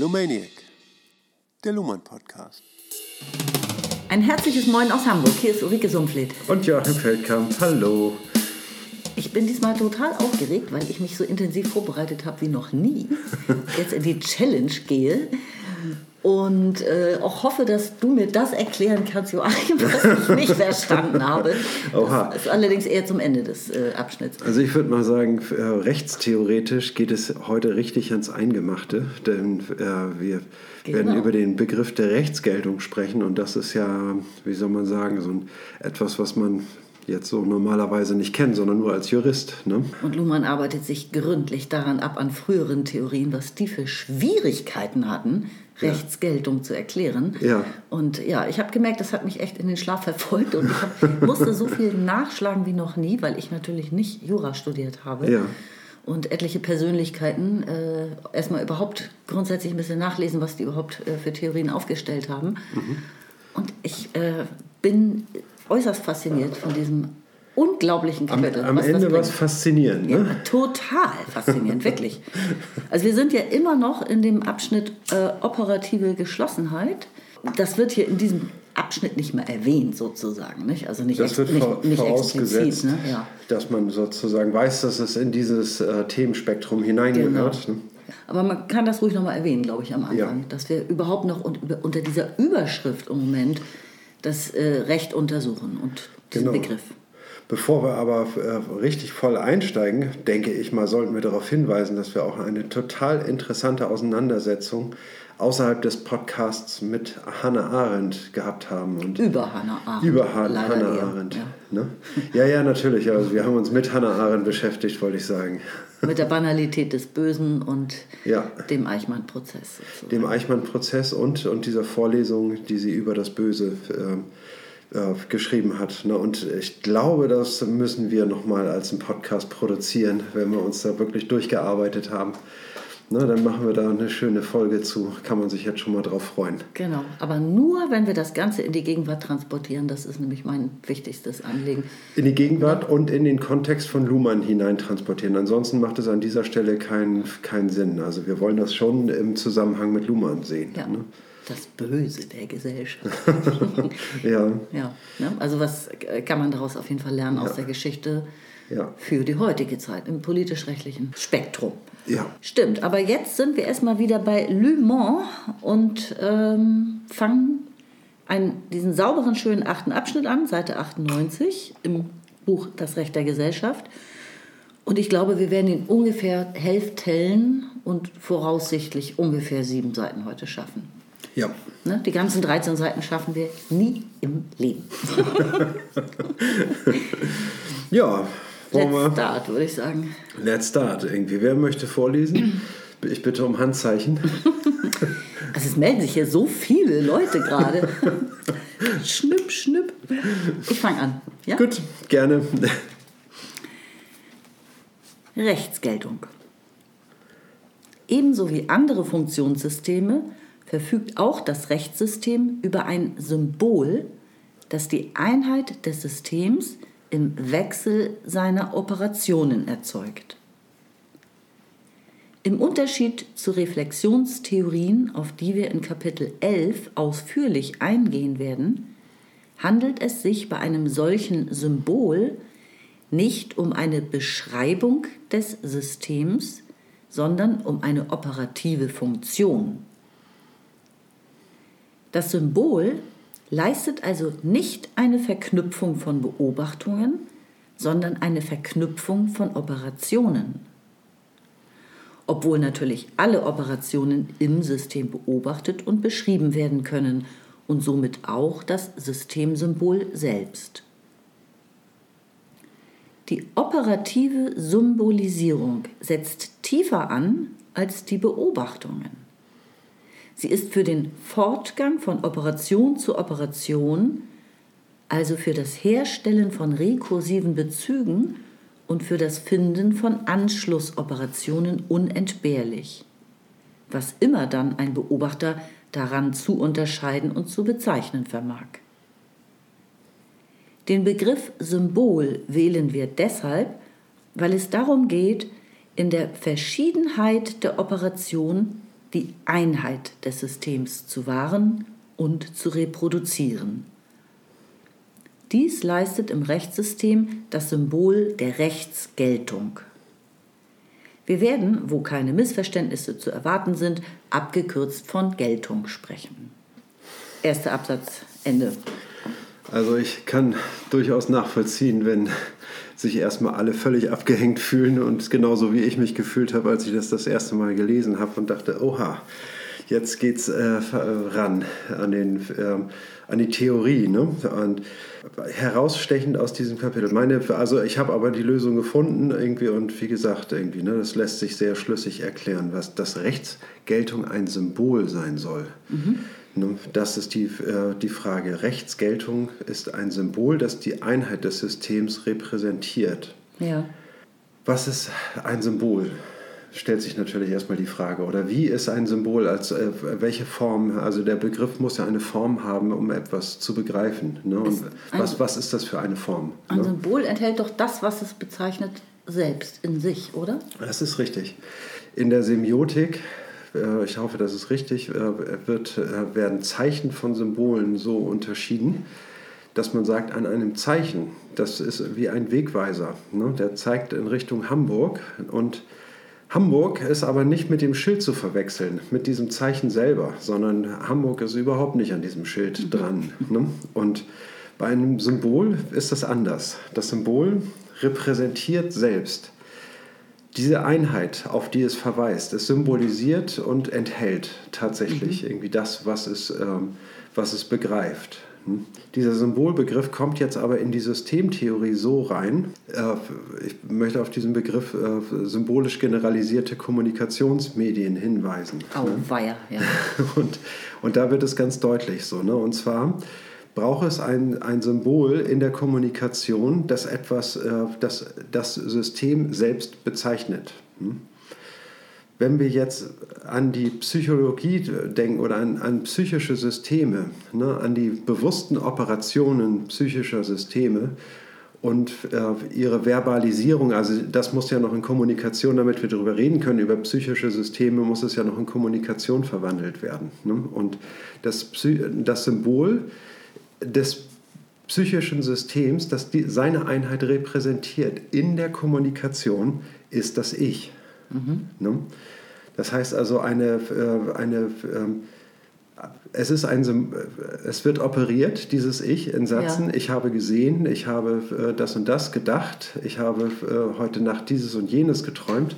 Lumaniac, der Luhmann Podcast. Ein herzliches Moin aus Hamburg. Hier ist Ulrike Sumpfleth. Und Joachim Feldkamp, hallo. Ich bin diesmal total aufgeregt, weil ich mich so intensiv vorbereitet habe wie noch nie. Jetzt in die Challenge gehe und äh, auch hoffe, dass du mir das erklären kannst, Joachim, was ich nicht verstanden habe. Oha. Das ist allerdings eher zum Ende des äh, Abschnitts. Also ich würde mal sagen, äh, rechtstheoretisch geht es heute richtig ans Eingemachte, denn äh, wir genau. werden über den Begriff der Rechtsgeltung sprechen und das ist ja, wie soll man sagen, so ein, etwas, was man jetzt so normalerweise nicht kennt, sondern nur als Jurist. Ne? Und Luhmann arbeitet sich gründlich daran ab an früheren Theorien, was die für Schwierigkeiten hatten, Rechtsgeltung ja. zu erklären. Ja. Und ja, ich habe gemerkt, das hat mich echt in den Schlaf verfolgt und ich hab, musste so viel nachschlagen wie noch nie, weil ich natürlich nicht Jura studiert habe. Ja. Und etliche Persönlichkeiten äh, erstmal überhaupt grundsätzlich ein bisschen nachlesen, was die überhaupt äh, für Theorien aufgestellt haben. Mhm. Und ich äh, bin äußerst fasziniert von diesem unglaublichen Kapitel. Am, am Ende was faszinierend, ne? Ja, total faszinierend, wirklich. Also wir sind ja immer noch in dem Abschnitt äh, operative Geschlossenheit. Das wird hier in diesem Abschnitt nicht mehr erwähnt, sozusagen. Nicht? Also nicht, das wird nicht, nicht vorausgesetzt, ne? ja. dass man sozusagen weiß, dass es in dieses äh, Themenspektrum hineingehört. Genau. Ne? Aber man kann das ruhig nochmal erwähnen, glaube ich, am Anfang, ja. dass wir überhaupt noch unter dieser Überschrift im Moment das äh, Recht untersuchen und diesen genau. Begriff. Bevor wir aber äh, richtig voll einsteigen, denke ich mal, sollten wir darauf hinweisen, dass wir auch eine total interessante Auseinandersetzung außerhalb des Podcasts mit Hannah Arendt gehabt haben. Und über Hannah Arendt. Über Han Leider Hannah Arendt. Ja. Ne? ja, ja, natürlich. Also wir haben uns mit Hannah Arendt beschäftigt, wollte ich sagen. Mit der Banalität des Bösen und ja. dem Eichmann-Prozess. Dem Eichmann-Prozess und, und dieser Vorlesung, die sie über das Böse äh, äh, geschrieben hat. Ne? Und ich glaube, das müssen wir nochmal als einen Podcast produzieren, wenn wir uns da wirklich durchgearbeitet haben. Ne, dann machen wir da eine schöne Folge zu. Kann man sich jetzt schon mal drauf freuen. Genau, aber nur, wenn wir das Ganze in die Gegenwart transportieren. Das ist nämlich mein wichtigstes Anliegen. In die Gegenwart ja. und in den Kontext von Luhmann hinein transportieren. Ansonsten macht es an dieser Stelle keinen kein Sinn. Also wir wollen das schon im Zusammenhang mit Luhmann sehen. Ja. Ne? das Böse der Gesellschaft. ja. ja ne? Also was kann man daraus auf jeden Fall lernen ja. aus der Geschichte ja. für die heutige Zeit im politisch-rechtlichen Spektrum. Ja. Stimmt, aber jetzt sind wir erstmal wieder bei Le Mans und ähm, fangen einen, diesen sauberen, schönen achten Abschnitt an, Seite 98 im Buch Das Recht der Gesellschaft. Und ich glaube, wir werden ihn ungefähr Hälfteln und voraussichtlich ungefähr sieben Seiten heute schaffen. Ja. Ne? Die ganzen 13 Seiten schaffen wir nie im Leben. ja. Let's start, würde ich sagen. Let's start irgendwie. Wer möchte vorlesen? Ich bitte um Handzeichen. Also es melden sich hier so viele Leute gerade. schnipp, schnipp. Ich fange an. Ja? Gut, gerne. Rechtsgeltung. Ebenso wie andere Funktionssysteme verfügt auch das Rechtssystem über ein Symbol, das die Einheit des Systems im Wechsel seiner Operationen erzeugt. Im Unterschied zu Reflexionstheorien, auf die wir in Kapitel 11 ausführlich eingehen werden, handelt es sich bei einem solchen Symbol nicht um eine Beschreibung des Systems, sondern um eine operative Funktion. Das Symbol leistet also nicht eine Verknüpfung von Beobachtungen, sondern eine Verknüpfung von Operationen. Obwohl natürlich alle Operationen im System beobachtet und beschrieben werden können und somit auch das Systemsymbol selbst. Die operative Symbolisierung setzt tiefer an als die Beobachtungen. Sie ist für den Fortgang von Operation zu Operation, also für das Herstellen von rekursiven Bezügen und für das Finden von Anschlussoperationen unentbehrlich, was immer dann ein Beobachter daran zu unterscheiden und zu bezeichnen vermag. Den Begriff Symbol wählen wir deshalb, weil es darum geht, in der Verschiedenheit der Operation die Einheit des Systems zu wahren und zu reproduzieren. Dies leistet im Rechtssystem das Symbol der Rechtsgeltung. Wir werden, wo keine Missverständnisse zu erwarten sind, abgekürzt von Geltung sprechen. Erster Absatz, Ende. Also ich kann durchaus nachvollziehen, wenn sich erstmal alle völlig abgehängt fühlen und genauso wie ich mich gefühlt habe, als ich das das erste Mal gelesen habe und dachte, oha, jetzt geht's äh, ran an, den, äh, an die Theorie. Ne? Und herausstechend aus diesem Kapitel. Meine, also ich habe aber die Lösung gefunden irgendwie und wie gesagt, irgendwie, ne, das lässt sich sehr schlüssig erklären, was das Rechtsgeltung ein Symbol sein soll. Mhm. Das ist die, äh, die Frage. Rechtsgeltung ist ein Symbol, das die Einheit des Systems repräsentiert. Ja. Was ist ein Symbol? stellt sich natürlich erstmal die Frage, oder wie ist ein Symbol, als äh, welche Form, also der Begriff muss ja eine Form haben, um etwas zu begreifen. Ne? Und was, was ist das für eine Form? Ein ne? Symbol enthält doch das, was es bezeichnet, selbst in sich, oder? Das ist richtig. In der Semiotik ich hoffe, das ist richtig, äh, wird, äh, werden Zeichen von Symbolen so unterschieden, dass man sagt, an einem Zeichen, das ist wie ein Wegweiser, ne? der zeigt in Richtung Hamburg und Hamburg ist aber nicht mit dem Schild zu verwechseln, mit diesem Zeichen selber, sondern Hamburg ist überhaupt nicht an diesem Schild mhm. dran. Ne? Und bei einem Symbol ist das anders. Das Symbol repräsentiert selbst diese Einheit, auf die es verweist. Es symbolisiert und enthält tatsächlich mhm. irgendwie das, was es, ähm, was es begreift. Hm? Dieser Symbolbegriff kommt jetzt aber in die Systemtheorie so rein. Äh, ich möchte auf diesen Begriff äh, symbolisch generalisierte Kommunikationsmedien hinweisen. Oh, ne? weia, ja. Und, und da wird es ganz deutlich so. Ne? Und zwar braucht es ein, ein Symbol in der Kommunikation, das etwas, äh, das das System selbst bezeichnet. Hm? wenn wir jetzt an die Psychologie denken oder an, an psychische Systeme, ne, an die bewussten Operationen psychischer Systeme und äh, ihre Verbalisierung, also das muss ja noch in Kommunikation, damit wir darüber reden können, über psychische Systeme muss es ja noch in Kommunikation verwandelt werden. Ne? Und das, das Symbol des psychischen Systems, das die, seine Einheit repräsentiert in der Kommunikation, ist das Ich. Mhm. Ne? Das heißt also, eine, äh, eine, ähm, es, ist ein, es wird operiert, dieses Ich in Sätzen. Ja. Ich habe gesehen, ich habe äh, das und das gedacht, ich habe äh, heute Nacht dieses und jenes geträumt.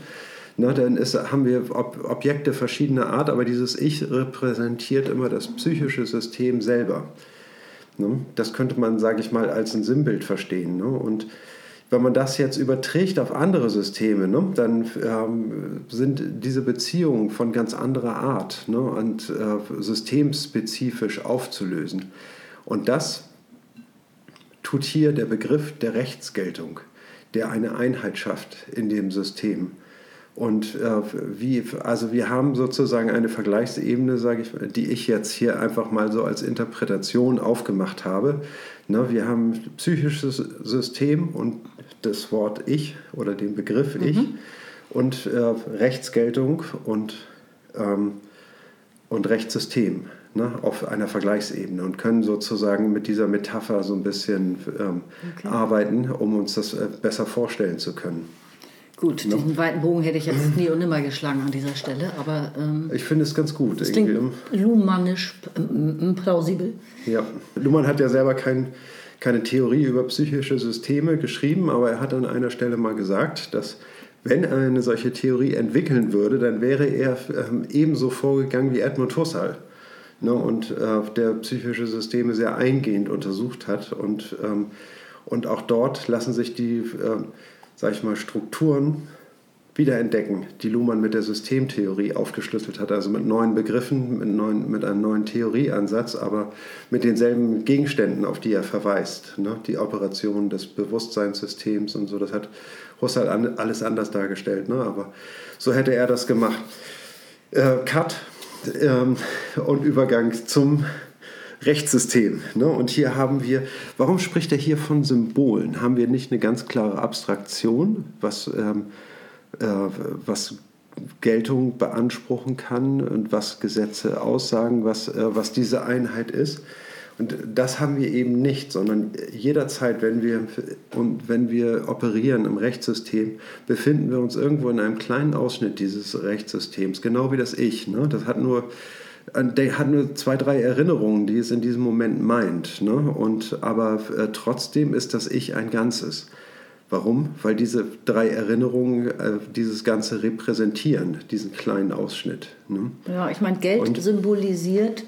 Na, dann ist, haben wir Ob Objekte verschiedener Art, aber dieses Ich repräsentiert immer das psychische System selber. Ne? Das könnte man, sage ich mal, als ein Sinnbild verstehen. Ne? Und wenn man das jetzt überträgt auf andere Systeme, ne, dann ähm, sind diese Beziehungen von ganz anderer Art ne, und äh, systemspezifisch aufzulösen. Und das tut hier der Begriff der Rechtsgeltung, der eine Einheit schafft in dem System. Und äh, wie, also wir haben sozusagen eine Vergleichsebene, sage ich, die ich jetzt hier einfach mal so als Interpretation aufgemacht habe. Ne, wir haben psychisches System und das Wort Ich oder den Begriff Ich mhm. und äh, Rechtsgeltung und, ähm, und Rechtssystem ne, auf einer Vergleichsebene und können sozusagen mit dieser Metapher so ein bisschen ähm, okay. arbeiten, um uns das äh, besser vorstellen zu können. Gut, no? diesen weiten Bogen hätte ich jetzt nie und nimmer geschlagen an dieser Stelle, aber... Ähm, ich finde es ganz gut. Das klingt Luhmannisch ähm, plausibel. Ja, Luhmann hat ja selber kein, keine Theorie über psychische Systeme geschrieben, aber er hat an einer Stelle mal gesagt, dass wenn er eine solche Theorie entwickeln würde, dann wäre er ähm, ebenso vorgegangen wie Edmund Husserl. Ne, und äh, der psychische Systeme sehr eingehend untersucht hat. Und, ähm, und auch dort lassen sich die... Äh, sage ich mal, Strukturen wiederentdecken, die Luhmann mit der Systemtheorie aufgeschlüsselt hat, also mit neuen Begriffen, mit, neuen, mit einem neuen Theorieansatz, aber mit denselben Gegenständen, auf die er verweist. Ne? Die Operation des Bewusstseinssystems und so, das hat Husserl alles anders dargestellt, ne? aber so hätte er das gemacht. Äh, Cut ähm, und Übergang zum Rechtssystem. Ne? Und hier haben wir, warum spricht er hier von Symbolen? Haben wir nicht eine ganz klare Abstraktion, was, ähm, äh, was Geltung beanspruchen kann und was Gesetze aussagen, was, äh, was diese Einheit ist. Und das haben wir eben nicht, sondern jederzeit, wenn wir, und wenn wir operieren im Rechtssystem, befinden wir uns irgendwo in einem kleinen Ausschnitt dieses Rechtssystems, genau wie das Ich. Ne? Das hat nur, der hat nur zwei, drei Erinnerungen, die es in diesem Moment meint. Ne? Und, aber äh, trotzdem ist das Ich ein Ganzes. Warum? Weil diese drei Erinnerungen äh, dieses Ganze repräsentieren, diesen kleinen Ausschnitt. Ne? Ja, ich meine, Geld und, symbolisiert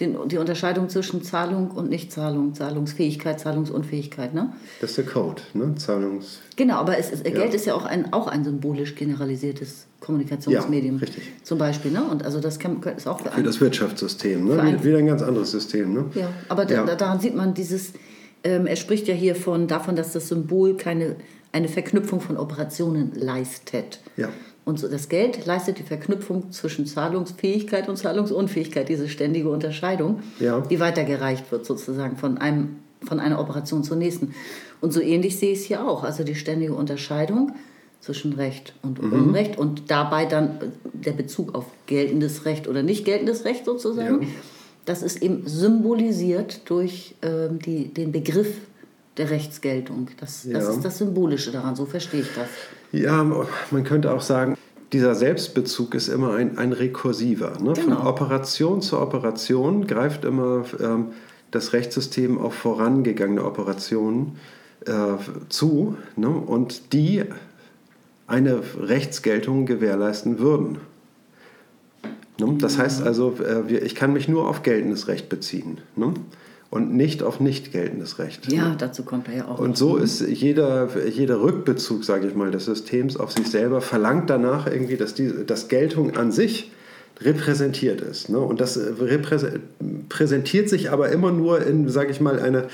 den, die Unterscheidung zwischen Zahlung und Nichtzahlung, Zahlungsfähigkeit, Zahlungsunfähigkeit. Ne? Das ist der Code, ne? Zahlungs genau, aber es ist, ja. Geld ist ja auch ein, auch ein symbolisch generalisiertes Kommunikationsmedium. Ja, richtig. Zum Beispiel. Ne? Und also das kann, ist auch für, für das Wirtschaftssystem. Ne? Ein, Wieder ein ganz anderes System. Ne? Ja, aber ja. Da, daran sieht man dieses, ähm, er spricht ja hier von, davon, dass das Symbol keine, eine Verknüpfung von Operationen leistet. Ja. Und das Geld leistet die Verknüpfung zwischen Zahlungsfähigkeit und Zahlungsunfähigkeit, diese ständige Unterscheidung, ja. die weitergereicht wird sozusagen von, einem, von einer Operation zur nächsten. Und so ähnlich sehe ich es hier auch. Also die ständige Unterscheidung zwischen Recht und mhm. Unrecht und dabei dann der Bezug auf geltendes Recht oder nicht geltendes Recht sozusagen. Ja. Das ist eben symbolisiert durch äh, die, den Begriff der Rechtsgeltung. Das, das ja. ist das Symbolische daran, so verstehe ich das. Ja, man könnte auch sagen, dieser Selbstbezug ist immer ein, ein rekursiver. Ne? Genau. Von Operation zu Operation greift immer ähm, das Rechtssystem auf vorangegangene Operationen äh, zu ne? und die eine Rechtsgeltung gewährleisten würden. Ne? Das heißt also, äh, ich kann mich nur auf geltendes Recht beziehen. Und nicht auf nicht geltendes Recht. Ja, dazu kommt er ja auch. Und so ist jeder, jeder Rückbezug, sage ich mal, des Systems auf sich selber verlangt danach irgendwie, dass die dass Geltung an sich repräsentiert ist. Ne? Und das präsentiert sich aber immer nur in, sage ich mal, einer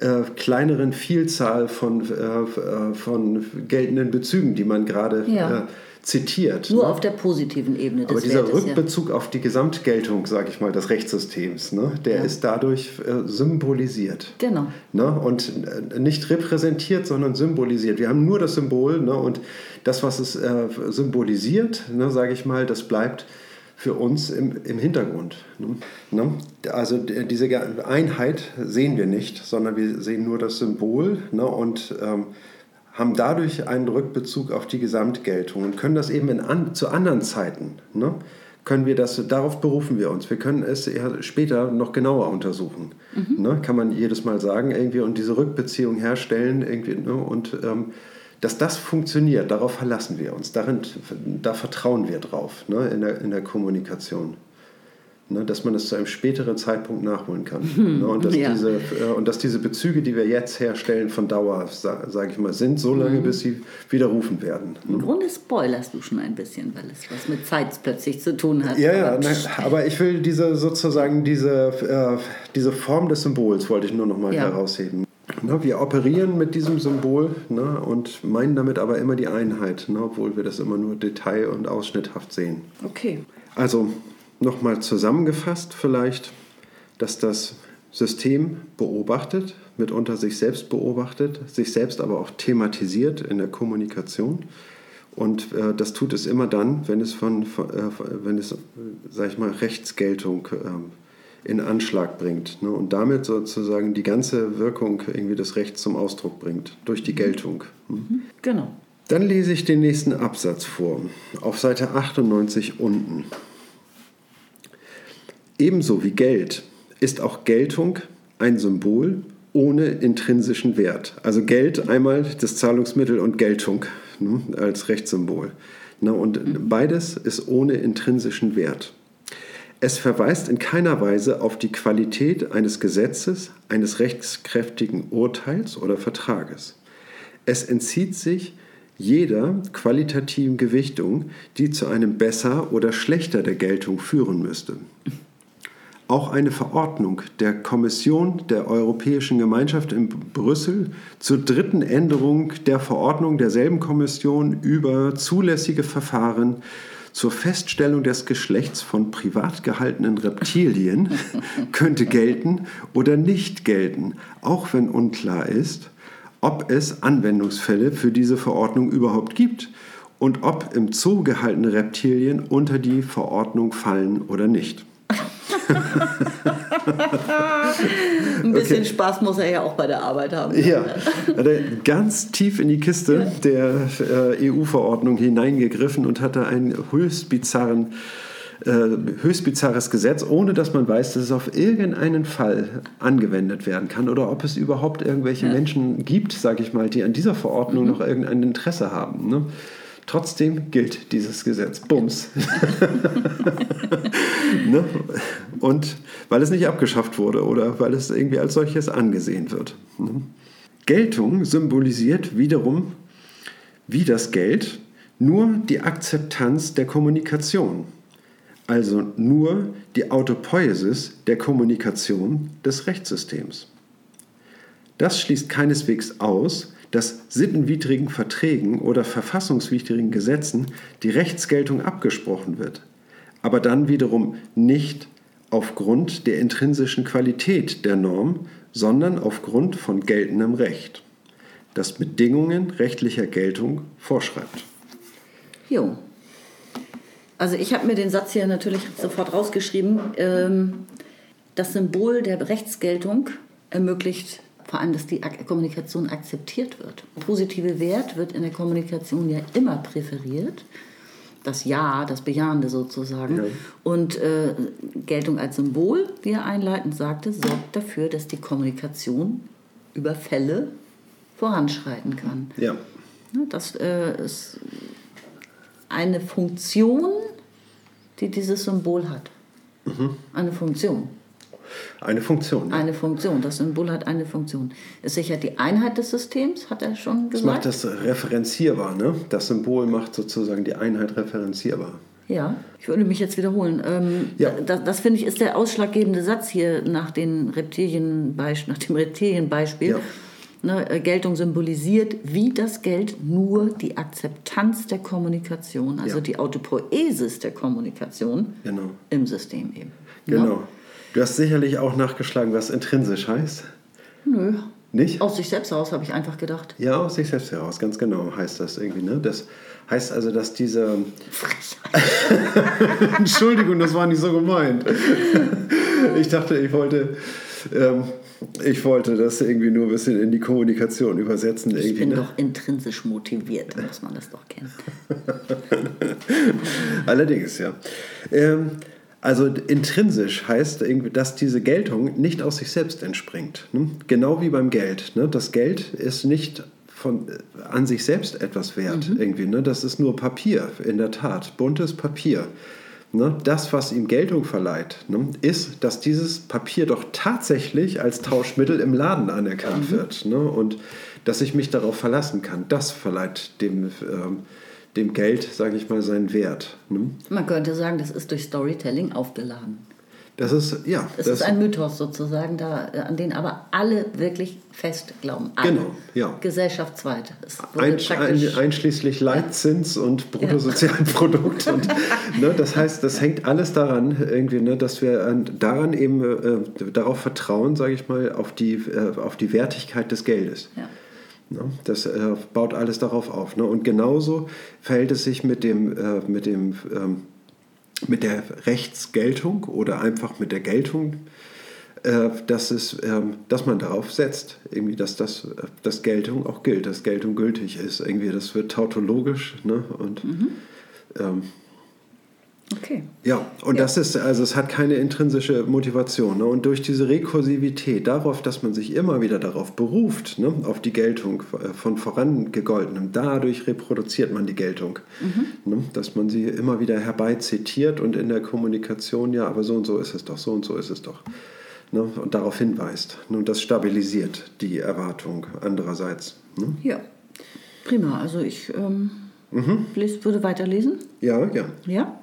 äh, kleineren Vielzahl von, äh, äh, von geltenden Bezügen, die man gerade ja. äh, zitiert. Nur ne? auf der positiven Ebene des Aber dieser Wertes, Rückbezug ja. auf die Gesamtgeltung, sage ich mal, des Rechtssystems, ne, der ja. ist dadurch äh, symbolisiert. Genau. Ne, und äh, nicht repräsentiert, sondern symbolisiert. Wir haben nur das Symbol ne, und das, was es äh, symbolisiert, ne, sage ich mal, das bleibt für uns im, im Hintergrund. Ne? ne? Also diese Einheit sehen wir nicht, sondern wir sehen nur das Symbol ne? und ähm, haben dadurch einen Rückbezug auf die Gesamtgeltung und können das eben in an, zu anderen Zeiten, ne, können wir das, darauf berufen wir uns. Wir können es später noch genauer untersuchen. Mhm. Ne, kann man jedes Mal sagen, irgendwie und diese Rückbeziehung herstellen, irgendwie, ne, und ähm, dass das funktioniert, darauf verlassen wir uns, darin, da vertrauen wir drauf ne, in, der, in der Kommunikation ne, dass man es zu einem späteren Zeitpunkt nachholen kann. Hm, ne, und, dass ja. diese, äh, und dass diese Bezüge, die wir jetzt herstellen, von Dauer, sage sag ich mal, sind, so lange, hm. bis sie widerrufen werden. Ne? Im Grunde spoilerst du schon ein bisschen, weil es was mit Zeit plötzlich zu tun hat. Ja, ja, na, aber ich will diese sozusagen diese, äh, diese Form des Symbols, wollte ich nur noch mal ja. herausheben. Na, wir operieren mit diesem Symbol na, und meinen damit aber immer die Einheit, na, obwohl wir das immer nur detail- und ausschnitthaft sehen. Okay. Also nochmal zusammengefasst vielleicht, dass das System beobachtet, mitunter sich selbst beobachtet, sich selbst aber auch thematisiert in der Kommunikation. Und äh, das tut es immer dann, wenn es von, von äh, wenn es, sag ich mal, Rechtsgeltung äh, in Anschlag bringt ne? und damit sozusagen die ganze Wirkung irgendwie des Rechts zum Ausdruck bringt, durch die. Geltung. Mhm. Genau. Dann lese ich den nächsten Absatz vor, auf Seite 98 unten. Ebenso wie Geld ist auch Geltung ein Symbol ohne intrinsischen Wert. Also Geld einmal das Zahlungsmittel und Geltung ne, als Rechtssymbol. Na, und mhm. beides ist ohne intrinsischen Wert. Es verweist in keiner Weise auf die Qualität eines Gesetzes, eines rechtskräftigen Urteils oder Vertrages. Es entzieht sich jeder qualitativen Gewichtung, die zu einem besser oder schlechter der Geltung führen müsste. Auch eine Verordnung der Kommission der Europäischen Gemeinschaft in Brüssel zur dritten Änderung der Verordnung derselben Kommission über zulässige Verfahren zur Feststellung des Geschlechts von privat gehaltenen Reptilien könnte gelten oder nicht gelten, auch wenn unklar ist, ob es Anwendungsfälle für diese Verordnung überhaupt gibt und ob im Zoo gehaltene Reptilien unter die Verordnung fallen oder nicht. Ein bisschen okay. Spaß muss er ja auch bei der Arbeit haben. Ja, hat er ganz tief in die Kiste der äh, EU-Verordnung hineingegriffen und hatte einen höchst bizarren äh, höchst bizarres Gesetz, ohne dass man weiß, dass es auf irgendeinen Fall angewendet werden kann oder ob es überhaupt irgendwelche ja. Menschen gibt, sage ich mal, die an dieser Verordnung mhm. noch irgendein Interesse haben. Ne? Trotzdem gilt dieses Gesetz. Bums. ne? Und weil es nicht abgeschafft wurde oder weil es irgendwie als solches angesehen wird. Ne? Geltung symbolisiert wiederum, wie das Geld, nur die Akzeptanz der Kommunikation. Also nur die Autopoiesis der Kommunikation des Rechtssystems. Das schließt keineswegs aus, dass sittenwidrigen Verträgen oder verfassungswidrigen Gesetzen die Rechtsgeltung abgesprochen wird, aber dann wiederum nicht aufgrund der intrinsischen Qualität der Norm, sondern aufgrund von geltendem Recht, das Bedingungen rechtlicher Geltung vorschreibt. Jo. Also ich habe mir den Satz hier natürlich sofort rausgeschrieben. Ähm, das Symbol der Rechtsgeltung ermöglicht vor allem, dass die Kommunikation akzeptiert wird. Positive Wert wird in der Kommunikation ja immer präferiert. Das Ja, das Bejahende sozusagen. Ja. Und äh, Geltung als Symbol, wie er einleitend sagte, sorgt dafür, dass die Kommunikation über Fälle voranschreiten kann. Ja. Das äh, ist eine Funktion, die dieses Symbol hat. Mhm. Eine Funktion. Eine Funktion. Ja. Eine Funktion. Das Symbol hat eine Funktion. Es sichert die Einheit des Systems, hat er schon gesagt. Es macht das referenzierbar. Ne? Das Symbol macht sozusagen die Einheit referenzierbar. Ja, ich würde mich jetzt wiederholen. Ähm, ja. Das, das finde ich ist der ausschlaggebende Satz hier nach, den Reptilienbeispiel, nach dem Reptilienbeispiel. Ja. Ne, äh, Geltung symbolisiert, wie das Geld nur die Akzeptanz der Kommunikation, also ja. die Autopoesis der Kommunikation genau. im System eben. Genau. Ne? Du hast sicherlich auch nachgeschlagen, was intrinsisch heißt. Nö. Nicht? Aus sich selbst heraus, habe ich einfach gedacht. Ja, aus sich selbst heraus, ganz genau heißt das irgendwie. Ne? Das heißt also, dass diese. Entschuldigung, das war nicht so gemeint. ich dachte, ich wollte. Ähm, ich wollte das irgendwie nur ein bisschen in die Kommunikation übersetzen. Ich bin ne? doch intrinsisch motiviert, muss man das doch kennen. Allerdings, ja. Ähm, also intrinsisch heißt, dass diese Geltung nicht aus sich selbst entspringt. Ne? Genau wie beim Geld. Ne? Das Geld ist nicht von, äh, an sich selbst etwas wert. Mhm. Irgendwie, ne? Das ist nur Papier, in der Tat. Buntes Papier. Das, was ihm Geltung verleiht, ist, dass dieses Papier doch tatsächlich als Tauschmittel im Laden anerkannt mhm. wird. Und dass ich mich darauf verlassen kann. Das verleiht dem ähm, dem Geld, sage ich mal, seinen Wert. Ne? Man könnte sagen, das ist durch Storytelling aufgeladen. Das ist, ja. Das, das ist ein Mythos sozusagen, da, an den aber alle wirklich fest glauben. Alle. Genau, ja. Gesellschaftsweit. Ein, ein, einschließlich Leitzins ja. und Bruttosozialprodukt. Ja. und, ne, das heißt, das hängt alles daran, irgendwie, ne, dass wir daran eben äh, darauf vertrauen, sage ich mal, auf die, äh, auf die Wertigkeit des Geldes. Ja. Ne? Das äh, baut alles darauf auf. Ne? Und genauso verhält es sich mit, dem, äh, mit, dem, ähm, mit der Rechtsgeltung oder einfach mit der Geltung, äh, dass, es, ähm, dass man darauf setzt, irgendwie, dass das, dass Geltung auch gilt, dass Geltung gültig ist. Irgendwie, das wird tautologisch ne? und mhm. ähm, Okay. Ja, und ja. das ist, also es hat keine intrinsische Motivation. Ne? Und durch diese Rekursivität, darauf, dass man sich immer wieder darauf beruft, ne? auf die Geltung äh, von vorangegoltenem, dadurch reproduziert man die Geltung. Mhm. Ne? Dass man sie immer wieder herbeizitiert und in der Kommunikation, ja, aber so und so ist es doch, so und so ist es doch. Ne? Und darauf hinweist. Ne? Und das stabilisiert die Erwartung andererseits. Ne? Ja, prima. Also ich ähm, mhm. würde weiterlesen. Ja, ja. Ja?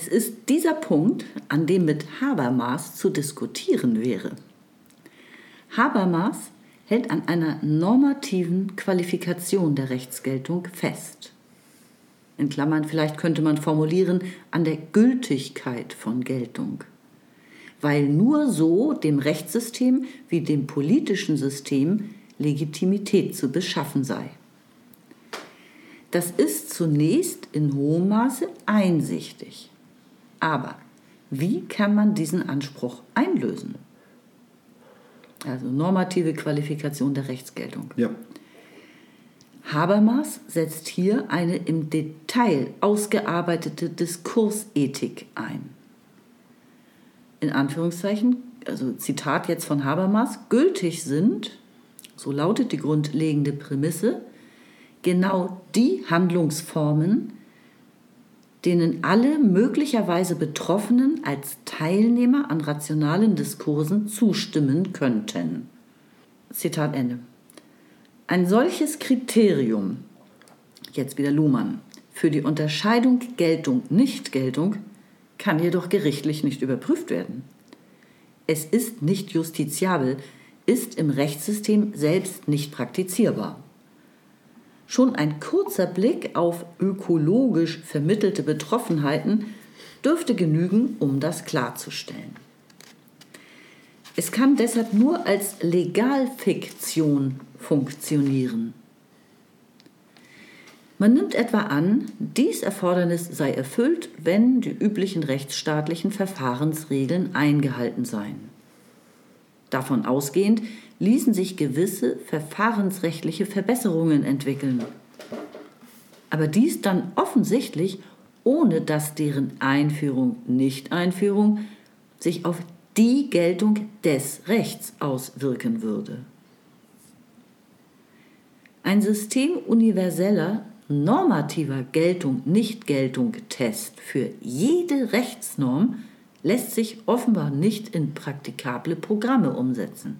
Es ist dieser Punkt, an dem mit Habermas zu diskutieren wäre. Habermas hält an einer normativen Qualifikation der Rechtsgeltung fest. In Klammern, vielleicht könnte man formulieren, an der Gültigkeit von Geltung. Weil nur so dem Rechtssystem wie dem politischen System Legitimität zu beschaffen sei. Das ist zunächst in hohem Maße einsichtig. Aber wie kann man diesen Anspruch einlösen? Also normative Qualifikation der Rechtsgeltung. Ja. Habermas setzt hier eine im Detail ausgearbeitete Diskursethik ein. In Anführungszeichen, also Zitat jetzt von Habermas, gültig sind, so lautet die grundlegende Prämisse, genau die Handlungsformen, denen alle möglicherweise Betroffenen als Teilnehmer an rationalen Diskursen zustimmen könnten. Zitat Ende. Ein solches Kriterium, jetzt wieder Luhmann, für die Unterscheidung Geltung-Nicht-Geltung kann jedoch gerichtlich nicht überprüft werden. Es ist nicht justiziabel, ist im Rechtssystem selbst nicht praktizierbar. Schon ein kurzer Blick auf ökologisch vermittelte Betroffenheiten dürfte genügen, um das klarzustellen. Es kann deshalb nur als Legalfiktion funktionieren. Man nimmt etwa an, dies Erfordernis sei erfüllt, wenn die üblichen rechtsstaatlichen Verfahrensregeln eingehalten seien. Davon ausgehend ließen sich gewisse verfahrensrechtliche Verbesserungen entwickeln. Aber dies dann offensichtlich, ohne dass deren Einführung, Nicht-Einführung sich auf die Geltung des Rechts auswirken würde. Ein System universeller, normativer Geltung, Nicht-Geltung Test für jede Rechtsnorm lässt sich offenbar nicht in praktikable Programme umsetzen.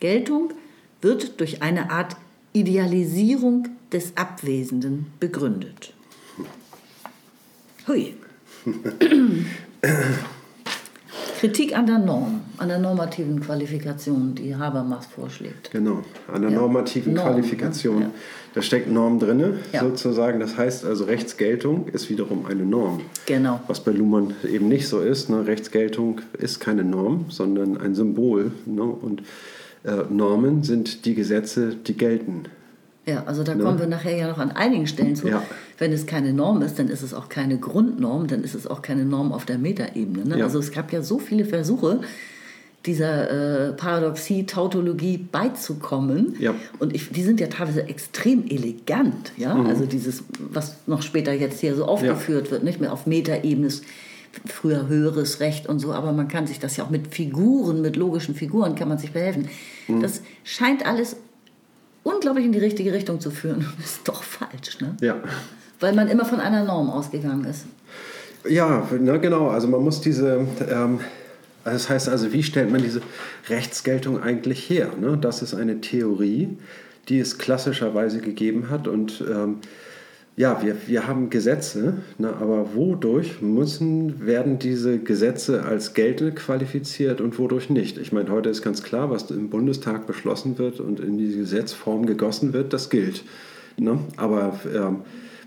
Geltung wird durch eine Art Idealisierung des Abwesenden begründet. Hui. Kritik an der Norm, an der normativen Qualifikation, die Habermas vorschlägt. Genau, an der ja. normativen Norm, Qualifikation. Ja. Da steckt Norm drin, ja. sozusagen. Das heißt also, Rechtsgeltung ist wiederum eine Norm. Genau. Was bei Luhmann eben nicht so ist. Ne? Rechtsgeltung ist keine Norm, sondern ein Symbol. Ne? Und äh, Normen sind die Gesetze, die gelten. Ja, also da ne? kommen wir nachher ja noch an einigen Stellen zu. Ja. Wenn es keine Norm ist, dann ist es auch keine Grundnorm, dann ist es auch keine Norm auf der Metaebene. Ne? Ja. Also es gab ja so viele Versuche, dieser äh, Paradoxie, Tautologie beizukommen. Ja. Und ich, die sind ja teilweise extrem elegant. Ja? Mhm. Also dieses, was noch später jetzt hier so aufgeführt wird, nicht mehr auf Metaebene früher höheres Recht und so, aber man kann sich das ja auch mit Figuren, mit logischen Figuren kann man sich behelfen. Mhm. Das scheint alles unglaublich in die richtige Richtung zu führen. Ist doch falsch, ne? Ja. Weil man immer von einer Norm ausgegangen ist. Ja, ne, genau. Also man muss diese, ähm, das heißt also, wie stellt man diese Rechtsgeltung eigentlich her? Ne? Das ist eine Theorie, die es klassischerweise gegeben hat und ähm, ja, wir, wir haben Gesetze, ne, aber wodurch müssen, werden diese Gesetze als geltend qualifiziert und wodurch nicht? Ich meine, heute ist ganz klar, was im Bundestag beschlossen wird und in die Gesetzform gegossen wird, das gilt. Ne? Aber ähm,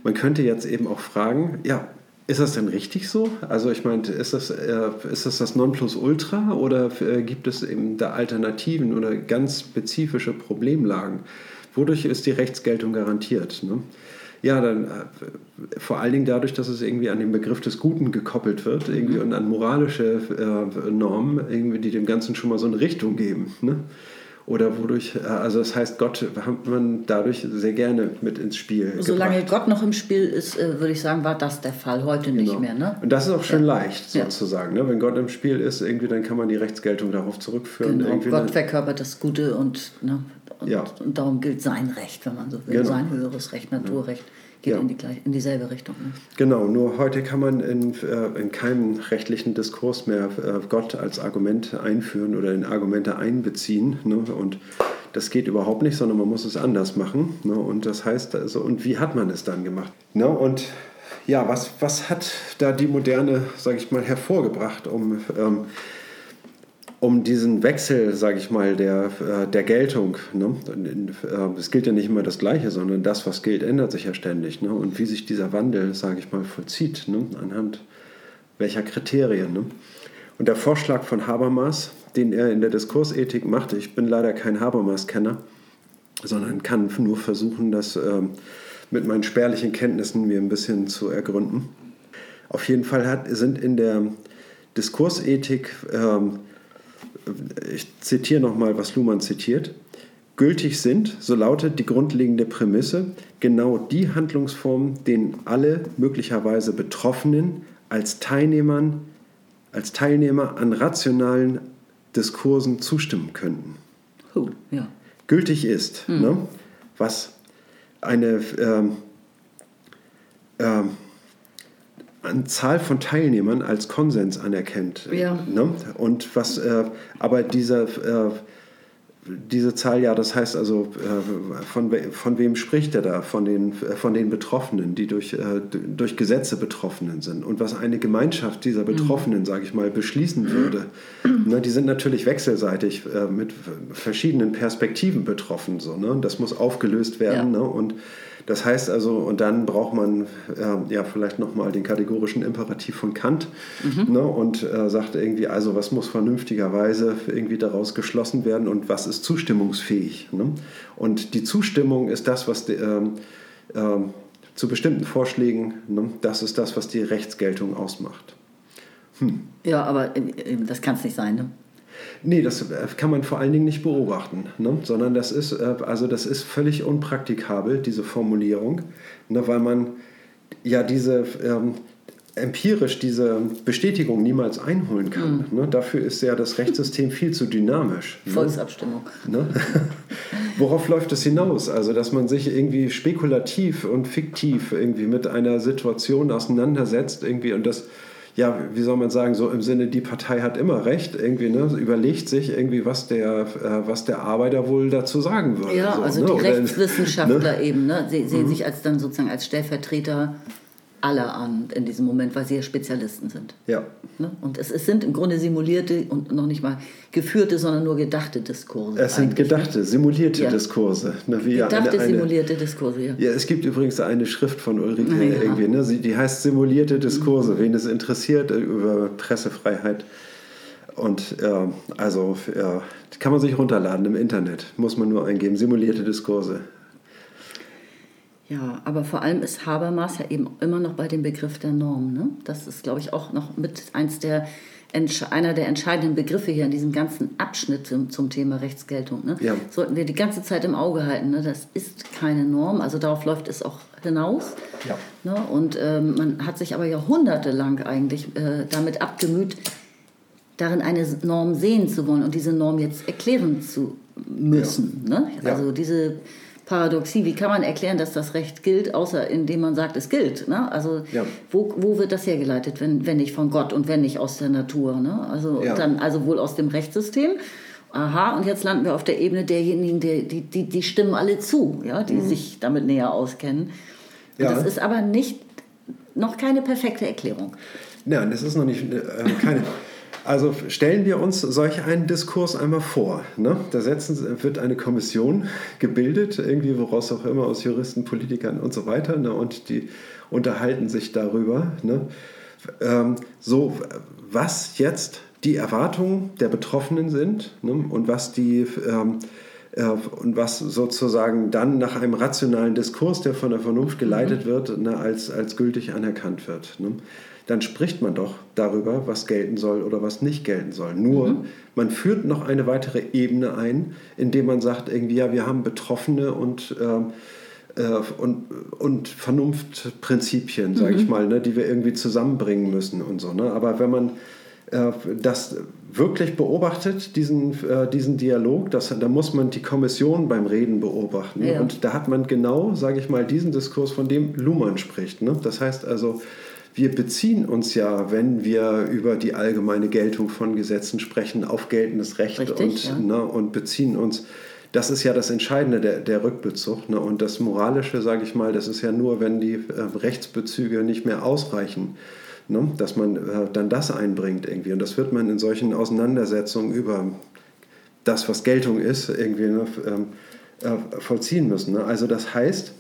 man könnte jetzt eben auch fragen, ja, ist das denn richtig so? Also ich meine, ist das, äh, ist das das Nonplusultra oder äh, gibt es eben da Alternativen oder ganz spezifische Problemlagen? Wodurch ist die Rechtsgeltung garantiert? Ne? Ja, dann äh, vor allen Dingen dadurch, dass es irgendwie an den Begriff des Guten gekoppelt wird, irgendwie und an moralische äh, Normen, irgendwie, die dem Ganzen schon mal so eine Richtung geben. Ne? Oder wodurch, äh, also das heißt, Gott hat man dadurch sehr gerne mit ins Spiel. Solange gebracht. Gott noch im Spiel ist, äh, würde ich sagen, war das der Fall, heute genau. nicht mehr. Ne? Und das ist auch schön ja. leicht sozusagen. Ne? Wenn Gott im Spiel ist, irgendwie, dann kann man die Rechtsgeltung darauf zurückführen. Genau. Gott verkörpert das Gute und ne, und, ja. und darum gilt sein Recht, wenn man so will, genau. sein höheres Recht, Naturrecht. Geht ja. in, die gleich, in dieselbe Richtung. Ne? Genau, nur heute kann man in, äh, in keinem rechtlichen Diskurs mehr äh, Gott als Argument einführen oder in Argumente einbeziehen. Ne? Und das geht überhaupt nicht, sondern man muss es anders machen. Ne? Und das heißt also, und wie hat man es dann gemacht? Ne? Und ja, was, was hat da die Moderne, sage ich mal, hervorgebracht, um ähm, um diesen Wechsel, sage ich mal, der, äh, der Geltung. Ne? Äh, es gilt ja nicht immer das Gleiche, sondern das, was gilt, ändert sich ja ständig. Ne? Und wie sich dieser Wandel, sage ich mal, vollzieht, ne? anhand welcher Kriterien. Ne? Und der Vorschlag von Habermas, den er in der Diskursethik machte, ich bin leider kein Habermas-Kenner, sondern kann nur versuchen, das ähm, mit meinen spärlichen Kenntnissen mir ein bisschen zu ergründen. Auf jeden Fall hat, sind in der Diskursethik, ähm, ich zitiere nochmal, was Luhmann zitiert, gültig sind, so lautet die grundlegende Prämisse, genau die Handlungsformen, denen alle möglicherweise Betroffenen als Teilnehmern, als Teilnehmer an rationalen Diskursen zustimmen könnten. Oh, ja. Gültig ist, hm. ne, was eine ähm, ähm, eine Zahl von Teilnehmern als Konsens anerkennt. Ja. Ne? Und was, äh, aber dieser, äh, diese Zahl, ja, das heißt also, äh, von, von wem spricht er da? Von den, äh, von den Betroffenen, die durch, äh, durch Gesetze Betroffenen sind. Und was eine Gemeinschaft dieser Betroffenen, mhm. sage ich mal, beschließen würde, ne, die sind natürlich wechselseitig äh, mit verschiedenen Perspektiven betroffen. So, ne? Das muss aufgelöst werden. Ja. Ne? Und das heißt also, und dann braucht man äh, ja vielleicht nochmal den kategorischen Imperativ von Kant mhm. ne, und äh, sagt irgendwie, also was muss vernünftigerweise irgendwie daraus geschlossen werden und was ist zustimmungsfähig. Ne? Und die Zustimmung ist das, was die, äh, zu bestimmten Vorschlägen, ne, das ist das, was die Rechtsgeltung ausmacht. Hm. Ja, aber äh, das kann es nicht sein. Ne? Nee, das äh, kann man vor allen Dingen nicht beobachten, ne? sondern das ist, äh, also das ist völlig unpraktikabel, diese Formulierung, ne? weil man ja diese ähm, empirisch diese Bestätigung niemals einholen kann. Mhm. Ne? Dafür ist ja das Rechtssystem viel zu dynamisch. Ne? Volksabstimmung. Ne? Worauf läuft es hinaus? Also, dass man sich irgendwie spekulativ und fiktiv irgendwie mit einer Situation auseinandersetzt irgendwie und das ja, wie soll man sagen, so im Sinne, die Partei hat immer recht, irgendwie, ne, überlegt sich irgendwie, was der, äh, was der Arbeiter wohl dazu sagen würde. Ja, so, also ne? die Oder, Rechtswissenschaftler ne? eben, ne, sie sehen mhm. sich als dann sozusagen als Stellvertreter alle an in diesem Moment, weil sie ja Spezialisten sind. Ja. Ne? Und es, es, sind im Grunde simulierte und noch nicht mal geführte, sondern nur gedachte Diskurse. Es sind ne? gedachte, ne? simulierte ja. Diskurse. Ne? Gedachte, eine, eine, simulierte Diskurse, ja. Ja, es gibt übrigens eine Schrift von Ulrike ja. irgendwie, ne? die heißt Simulierte Diskurse. Mhm. Wen es interessiert äh, über Pressefreiheit. Und äh, also ja, kann man sich runterladen im Internet, muss man nur eingeben, simulierte Diskurse. Ja, aber vor allem ist Habermas ja eben immer noch bei dem Begriff der Norm. Ne? Das ist, glaube ich, auch noch mit eins der, einer der entscheidenden Begriffe hier in diesem ganzen Abschnitt zum, zum Thema Rechtsgeltung. Ne? Ja. Sollten wir die ganze Zeit im Auge halten. Ne? Das ist keine Norm, also darauf läuft es auch hinaus. Ja. Ne? Und ähm, man hat sich aber jahrhundertelang eigentlich äh, damit abgemüht, darin eine Norm sehen zu wollen und diese Norm jetzt erklären zu müssen. Ja. Ne? Also ja. diese Paradoxie. Wie kann man erklären, dass das Recht gilt, außer indem man sagt, es gilt? Ne? Also ja. wo, wo wird das hergeleitet, wenn, wenn nicht von Gott und wenn nicht aus der Natur? Ne? Also, ja. dann, also wohl aus dem Rechtssystem. Aha, und jetzt landen wir auf der Ebene derjenigen, die, die, die, die stimmen alle zu, ja, die mhm. sich damit näher auskennen. Ja. Das ist aber nicht, noch keine perfekte Erklärung. Nein, das ist noch nicht äh, keine. Also stellen wir uns solch einen Diskurs einmal vor. Ne? Da setzen, wird eine Kommission gebildet, irgendwie woraus auch immer, aus Juristen, Politikern und so weiter. Ne? Und die unterhalten sich darüber. Ne? Ähm, so, was jetzt die Erwartungen der Betroffenen sind ne? und was die ähm, äh, und was sozusagen dann nach einem rationalen Diskurs, der von der Vernunft geleitet mhm. wird, ne, als, als gültig anerkannt wird. Ne? Dann spricht man doch darüber, was gelten soll oder was nicht gelten soll. Nur mhm. man führt noch eine weitere Ebene ein, indem man sagt, irgendwie, ja, wir haben Betroffene und, äh, äh und, und Vernunftprinzipien, sage mhm. ich mal, ne, die wir irgendwie zusammenbringen müssen und so. Ne? Aber wenn man äh, das wirklich beobachtet, diesen, äh, diesen Dialog, das, da muss man die Kommission beim Reden beobachten. Ja. Und da hat man genau, sage ich mal, diesen Diskurs, von dem Luhmann spricht. Ne? Das heißt also, wir beziehen uns ja, wenn wir über die allgemeine Geltung von Gesetzen sprechen, auf geltendes Recht Richtig, und, ja. ne, und beziehen uns. Das ist ja das Entscheidende, der, der Rückbezug. Ne? Und das Moralische, sage ich mal, das ist ja nur, wenn die äh, Rechtsbezüge nicht mehr ausreichen, ne? dass man äh, dann das einbringt irgendwie. Und das wird man in solchen Auseinandersetzungen über das, was Geltung ist, irgendwie ne, ähm, äh, vollziehen müssen. Ne? Also das heißt,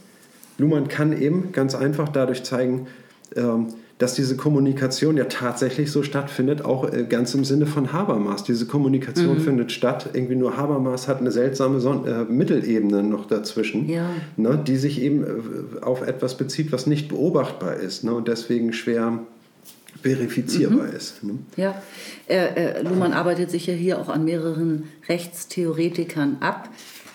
Luhmann kann eben ganz einfach dadurch zeigen, ähm, dass diese Kommunikation ja tatsächlich so stattfindet, auch äh, ganz im Sinne von Habermas. Diese Kommunikation mhm. findet statt, irgendwie nur Habermas hat eine seltsame Son äh, Mittelebene noch dazwischen, ja. ne, die sich eben äh, auf etwas bezieht, was nicht beobachtbar ist ne, und deswegen schwer verifizierbar mhm. ist. Ne? Ja, er, er, Luhmann arbeitet sich ja hier auch an mehreren Rechtstheoretikern ab,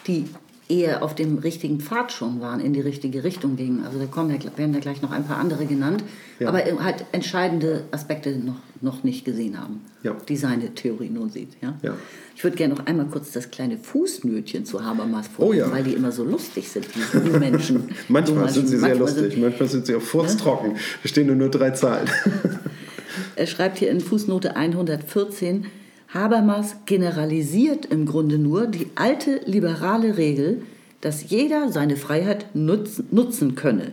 die eher auf dem richtigen Pfad schon waren, in die richtige Richtung gingen. Also da kommen, werden ja gleich noch ein paar andere genannt, ja. aber halt entscheidende Aspekte noch, noch nicht gesehen haben, ja. die seine Theorie nun sieht. Ja? ja. Ich würde gerne noch einmal kurz das kleine Fußnötchen zu Habermas vorlesen, oh weil die immer so lustig sind, die, die Menschen. manchmal sind sie sehr lustig, sind, manchmal sind sie auch furztrocken. Da stehen nur, nur drei Zahlen. er schreibt hier in Fußnote 114, Habermas generalisiert im Grunde nur die alte liberale Regel, dass jeder seine Freiheit nutzen, nutzen könne,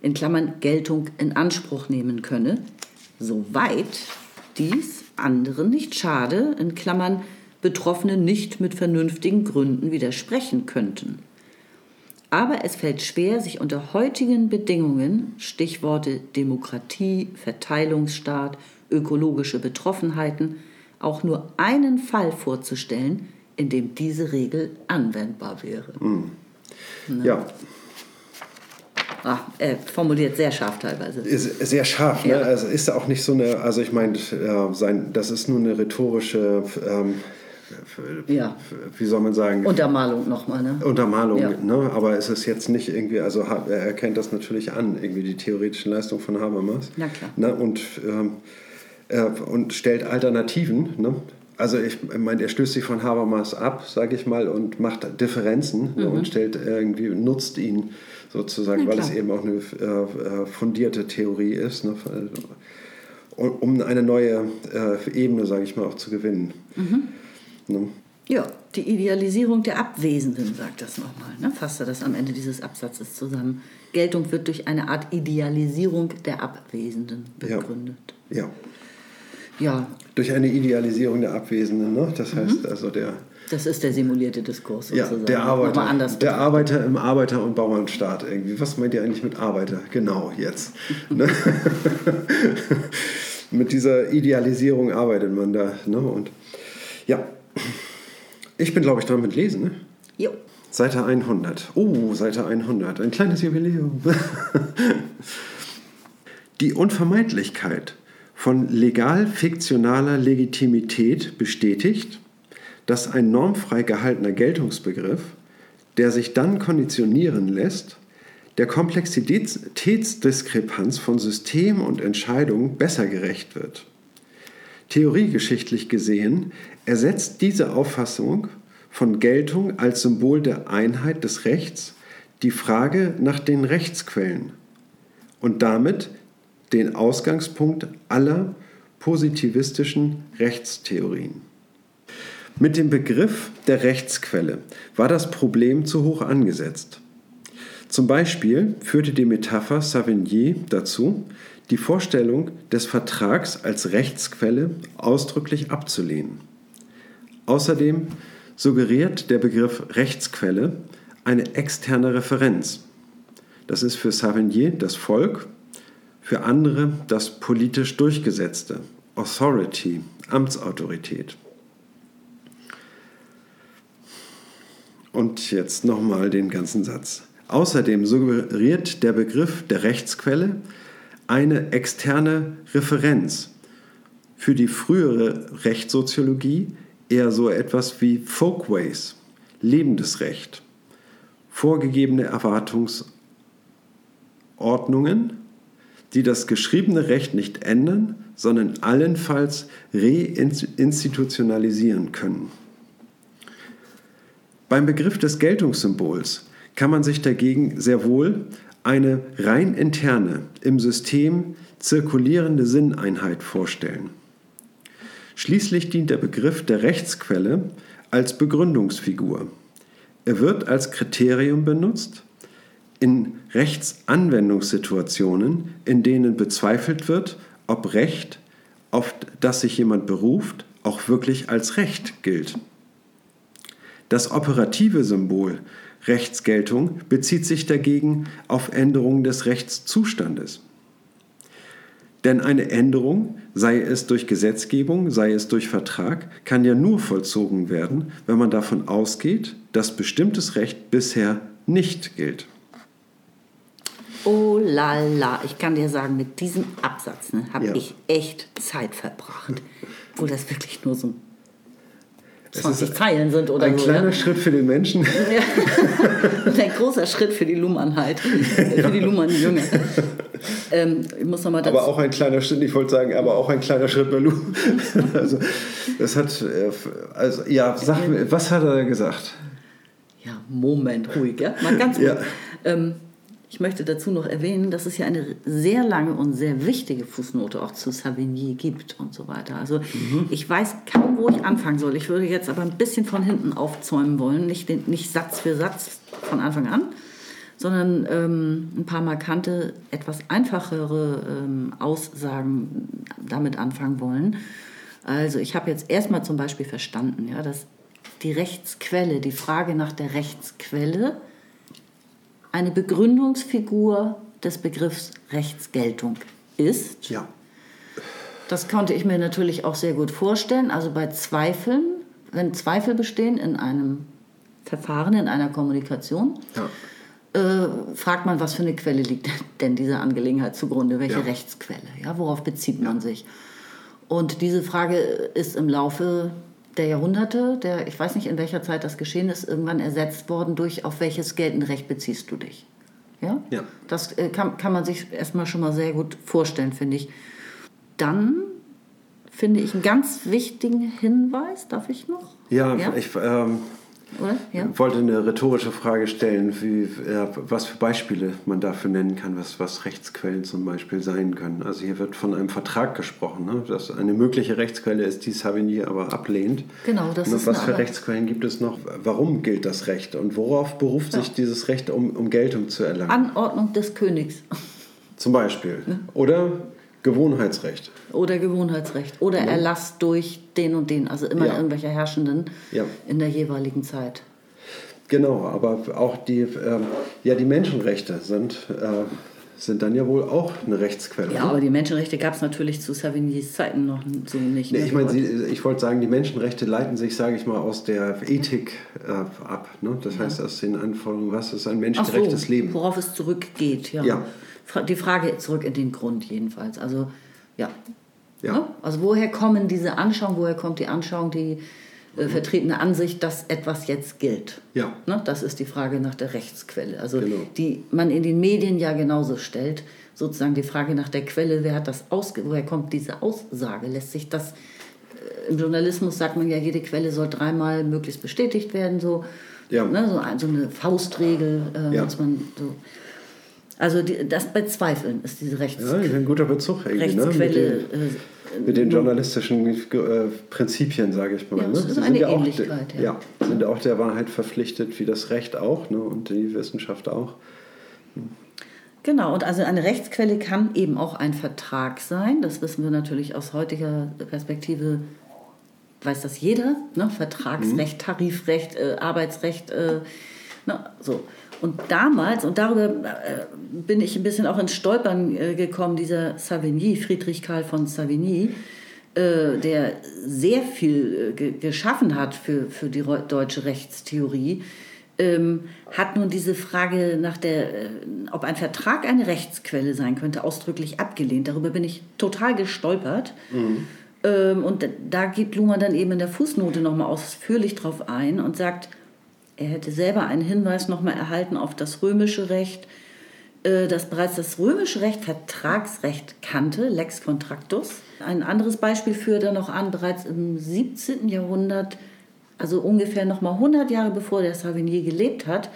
in Klammern Geltung in Anspruch nehmen könne, soweit dies anderen nicht schade, in Klammern Betroffene nicht mit vernünftigen Gründen widersprechen könnten. Aber es fällt schwer, sich unter heutigen Bedingungen, Stichworte Demokratie, Verteilungsstaat, ökologische Betroffenheiten, auch nur einen Fall vorzustellen, in dem diese Regel anwendbar wäre. Mhm. Ne? Ja. Ach, er formuliert sehr scharf teilweise. Sehr scharf, ne? ja. Also ist auch nicht so eine, also ich meine, äh, das ist nur eine rhetorische, ähm, ja. wie soll man sagen? Untermalung nochmal, ne? Untermalung, ja. ne? Aber es ist jetzt nicht irgendwie, also er erkennt das natürlich an, irgendwie die theoretischen Leistungen von Habermas. Na klar. Ne? Und ähm, äh, und stellt Alternativen. Ne? Also ich meine, er stößt sich von Habermas ab, sage ich mal, und macht Differenzen mhm. ne? und stellt irgendwie, nutzt ihn sozusagen, weil es eben auch eine äh, äh, fundierte Theorie ist, ne? um eine neue äh, Ebene, sage ich mal, auch zu gewinnen. Mhm. Ne? Ja, die Idealisierung der Abwesenden, sagt das nochmal, ne? fasst er das am Ende dieses Absatzes zusammen. Geltung wird durch eine Art Idealisierung der Abwesenden begründet. Ja. ja ja. durch eine Idealisierung der Abwesenden. Ne? Das mhm. heißt also der. Das ist der simulierte Diskurs sozusagen. Ja, der Arbeiter, der Arbeiter im Arbeiter- und Bauernstaat irgendwie. Was meint ihr eigentlich mit Arbeiter? Genau, jetzt. ne? mit dieser Idealisierung arbeitet man da. Ne? Und ja, ich bin, glaube ich, dran mit Lesen. Ne? Jo. Seite 100. Oh, Seite 100. Ein kleines Jubiläum. Die Unvermeidlichkeit von legal-fiktionaler Legitimität bestätigt, dass ein normfrei gehaltener Geltungsbegriff, der sich dann konditionieren lässt, der Komplexitätsdiskrepanz von System und Entscheidung besser gerecht wird. Theoriegeschichtlich gesehen ersetzt diese Auffassung von Geltung als Symbol der Einheit des Rechts die Frage nach den Rechtsquellen und damit den Ausgangspunkt aller positivistischen Rechtstheorien. Mit dem Begriff der Rechtsquelle war das Problem zu hoch angesetzt. Zum Beispiel führte die Metapher Savigny dazu, die Vorstellung des Vertrags als Rechtsquelle ausdrücklich abzulehnen. Außerdem suggeriert der Begriff Rechtsquelle eine externe Referenz. Das ist für Savigny das Volk für andere das politisch Durchgesetzte, Authority, Amtsautorität. Und jetzt nochmal den ganzen Satz. Außerdem suggeriert der Begriff der Rechtsquelle eine externe Referenz. Für die frühere Rechtssoziologie eher so etwas wie Folkways, lebendes Recht, vorgegebene Erwartungsordnungen die das geschriebene Recht nicht ändern, sondern allenfalls reinstitutionalisieren können. Beim Begriff des Geltungssymbols kann man sich dagegen sehr wohl eine rein interne, im System zirkulierende Sinneinheit vorstellen. Schließlich dient der Begriff der Rechtsquelle als Begründungsfigur. Er wird als Kriterium benutzt, in Rechtsanwendungssituationen, in denen bezweifelt wird, ob Recht, auf das sich jemand beruft, auch wirklich als Recht gilt. Das operative Symbol Rechtsgeltung bezieht sich dagegen auf Änderungen des Rechtszustandes. Denn eine Änderung, sei es durch Gesetzgebung, sei es durch Vertrag, kann ja nur vollzogen werden, wenn man davon ausgeht, dass bestimmtes Recht bisher nicht gilt. Oh la la, ich kann dir sagen, mit diesem Absatz ne, habe ja. ich echt Zeit verbracht. Obwohl das wirklich nur so 20 Zeilen sind oder ein so. Ein kleiner ja? Schritt für den Menschen. Ja. ein großer Schritt für die Luhmannheit, für die Luhmann-Jünger. Ähm, ich muss noch mal aber auch ein kleiner Schritt, ich wollte sagen, aber auch ein kleiner Schritt bei Lu. also, das hat, äh, also, ja, sag mir, was hat er gesagt? Ja, Moment, ruhig, ja, mal ganz ruhig. Ja. Ähm, ich möchte dazu noch erwähnen, dass es ja eine sehr lange und sehr wichtige Fußnote auch zu Savigny gibt und so weiter. Also mhm. ich weiß kaum, wo ich anfangen soll. Ich würde jetzt aber ein bisschen von hinten aufzäumen wollen, nicht, den, nicht Satz für Satz von Anfang an, sondern ähm, ein paar markante, etwas einfachere ähm, Aussagen damit anfangen wollen. Also ich habe jetzt erstmal zum Beispiel verstanden, ja, dass die Rechtsquelle, die Frage nach der Rechtsquelle, eine Begründungsfigur des Begriffs Rechtsgeltung ist. Ja. Das konnte ich mir natürlich auch sehr gut vorstellen. Also bei Zweifeln, wenn Zweifel bestehen in einem Verfahren, in einer Kommunikation, ja. äh, fragt man, was für eine Quelle liegt denn dieser Angelegenheit zugrunde? Welche ja. Rechtsquelle? Ja, worauf bezieht man sich? Und diese Frage ist im Laufe der Jahrhunderte, der, ich weiß nicht, in welcher Zeit das geschehen ist, irgendwann ersetzt worden durch, auf welches geltende Recht beziehst du dich. Ja? ja. Das äh, kann, kann man sich erstmal schon mal sehr gut vorstellen, finde ich. Dann finde ich einen ganz wichtigen Hinweis, darf ich noch? Ja, ja? ich ähm, ja. wollte eine rhetorische Frage stellen, wie, ja, was für Beispiele man dafür nennen kann, was, was Rechtsquellen zum Beispiel sein können. Also hier wird von einem Vertrag gesprochen, ne? dass eine mögliche Rechtsquelle ist, die Savigny aber ablehnt. Genau, das ne? ist Was für Rechtsquellen gibt es noch? Warum gilt das Recht und worauf beruft ja. sich dieses Recht, um, um Geltung zu erlangen? Anordnung des Königs. Zum Beispiel. Ne? Oder Gewohnheitsrecht. Oder Gewohnheitsrecht. Oder ja. Erlass durch den und den, also immer ja. irgendwelche Herrschenden ja. in der jeweiligen Zeit. Genau, aber auch die, ähm, ja, die Menschenrechte sind, äh, sind dann ja wohl auch eine Rechtsquelle. Ja, aber die Menschenrechte gab es natürlich zu Savignys Zeiten noch so nicht. Nee, ich meine, ich wollte sagen, die Menschenrechte leiten sich, sage ich mal, aus der Ethik äh, ab. Ne? Das heißt, aus den Anforderungen, was ist ein menschgerechtes so, Leben? Worauf es zurückgeht, ja. ja die Frage zurück in den Grund jedenfalls. Also ja. ja. Ne? Also woher kommen diese Anschauungen, woher kommt die Anschauung, die äh, vertretene Ansicht, dass etwas jetzt gilt? Ja. Ne? Das ist die Frage nach der Rechtsquelle. Also genau. die man in den Medien ja genauso stellt. Sozusagen die Frage nach der Quelle, wer hat das ausge woher kommt diese Aussage? Lässt sich das äh, im Journalismus sagt man ja, jede Quelle soll dreimal möglichst bestätigt werden, so, ja. ne, so, so eine Faustregel, äh, ja. muss man so. Also die, das bei Zweifeln ist diese Rechts ja, ein guter Bezug Rechtsquelle. Ne? Mit, den, äh, mit den journalistischen äh, Prinzipien, sage ich mal. Ja, ne? das ist eine ja Ähnlichkeit. Auch, ja. ja, sind auch der Wahrheit verpflichtet, wie das Recht auch ne? und die Wissenschaft auch. Genau, und also eine Rechtsquelle kann eben auch ein Vertrag sein. Das wissen wir natürlich aus heutiger Perspektive, weiß das jeder. Ne? Vertragsrecht, mhm. Tarifrecht, äh, Arbeitsrecht, äh, ne? so. Und damals, und darüber äh, bin ich ein bisschen auch ins Stolpern äh, gekommen, dieser Savigny, Friedrich Karl von Savigny, äh, der sehr viel geschaffen hat für, für die deutsche Rechtstheorie, ähm, hat nun diese Frage nach der, ob ein Vertrag eine Rechtsquelle sein könnte, ausdrücklich abgelehnt. Darüber bin ich total gestolpert. Mhm. Ähm, und da geht Luhmann dann eben in der Fußnote nochmal ausführlich drauf ein und sagt, er hätte selber einen Hinweis nochmal erhalten auf das römische Recht, äh, das bereits das römische Recht Vertragsrecht kannte, Lex Contractus. Ein anderes Beispiel führt er noch an, bereits im 17. Jahrhundert, also ungefähr nochmal 100 Jahre bevor der Savigny gelebt hat,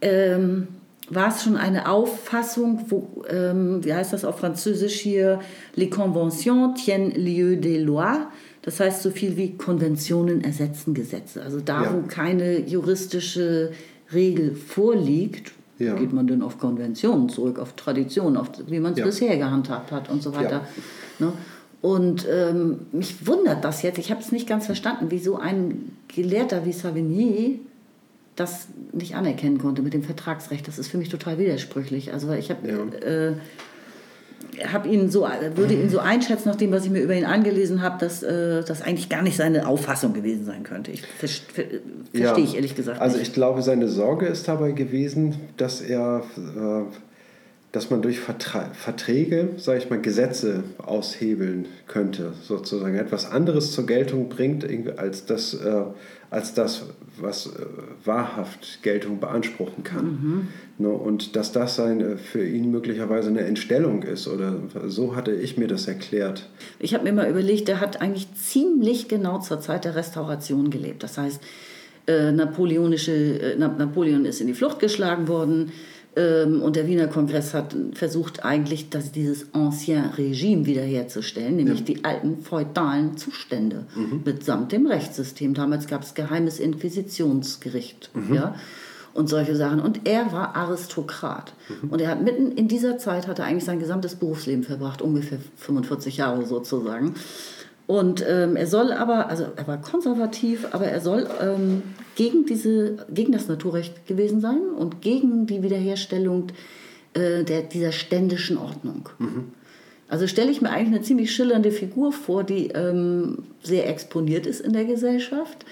ähm, war es schon eine Auffassung, wo, ähm, wie heißt das auf Französisch hier, les conventions tiennent lieu des lois, das heißt so viel wie Konventionen ersetzen Gesetze. Also da, ja. wo keine juristische Regel vorliegt, ja. geht man dann auf Konventionen zurück, auf Traditionen, auf wie man es ja. bisher gehandhabt hat und so weiter. Ne? Und ähm, mich wundert das jetzt, ich habe es nicht ganz verstanden, wieso ein Gelehrter wie Savigny das nicht anerkennen konnte mit dem Vertragsrecht. Das ist für mich total widersprüchlich. Also ich habe... Äh, habe ihn so, würde ihn so einschätzen, nach dem, was ich mir über ihn angelesen habe, dass äh, das eigentlich gar nicht seine Auffassung gewesen sein könnte. Ich ver ver verstehe ja, ich ehrlich gesagt. Also ich glaube, seine Sorge ist dabei gewesen, dass er äh, dass man durch Verträge, sage ich mal, Gesetze aushebeln könnte, sozusagen etwas anderes zur Geltung bringt als das, äh, als das was äh, wahrhaft Geltung beanspruchen kann. Mhm. Ne, und dass das seine, für ihn möglicherweise eine Entstellung ist oder so hatte ich mir das erklärt. Ich habe mir mal überlegt, er hat eigentlich ziemlich genau zur Zeit der Restauration gelebt. Das heißt, äh, napoleonische, äh, Napoleon ist in die Flucht geschlagen worden und der Wiener Kongress hat versucht eigentlich, dass dieses Ancien Regime wiederherzustellen, nämlich ja. die alten feudalen Zustände mhm. mitsamt dem Rechtssystem. Damals gab es geheimes Inquisitionsgericht. Mhm. Ja? und solche Sachen. Und er war Aristokrat. Mhm. Und er hat mitten in dieser Zeit hat er eigentlich sein gesamtes Berufsleben verbracht, ungefähr 45 Jahre sozusagen. Und ähm, er soll aber, also er war konservativ, aber er soll ähm, gegen, diese, gegen das Naturrecht gewesen sein und gegen die Wiederherstellung äh, der, dieser ständischen Ordnung. Mhm. Also stelle ich mir eigentlich eine ziemlich schillernde Figur vor, die ähm, sehr exponiert ist in der Gesellschaft,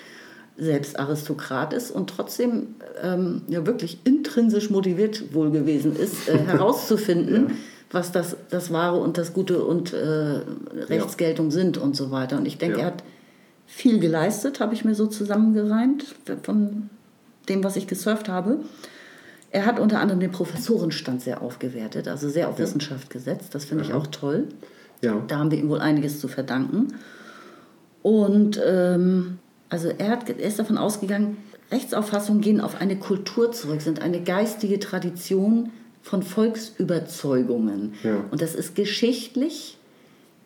selbst Aristokrat ist und trotzdem ähm, ja wirklich intrinsisch motiviert wohl gewesen ist, äh, herauszufinden, ja was das, das Wahre und das Gute und äh, Rechtsgeltung ja. sind und so weiter. Und ich denke, ja. er hat viel geleistet, habe ich mir so zusammengereimt von dem, was ich gesurft habe. Er hat unter anderem den Professorenstand sehr aufgewertet, also sehr auf ja. Wissenschaft gesetzt. Das finde ich auch toll. Ja. Da haben wir ihm wohl einiges zu verdanken. Und ähm, also er, hat, er ist davon ausgegangen, Rechtsauffassungen gehen auf eine Kultur zurück, sind eine geistige Tradition, von Volksüberzeugungen. Ja. Und das ist geschichtlich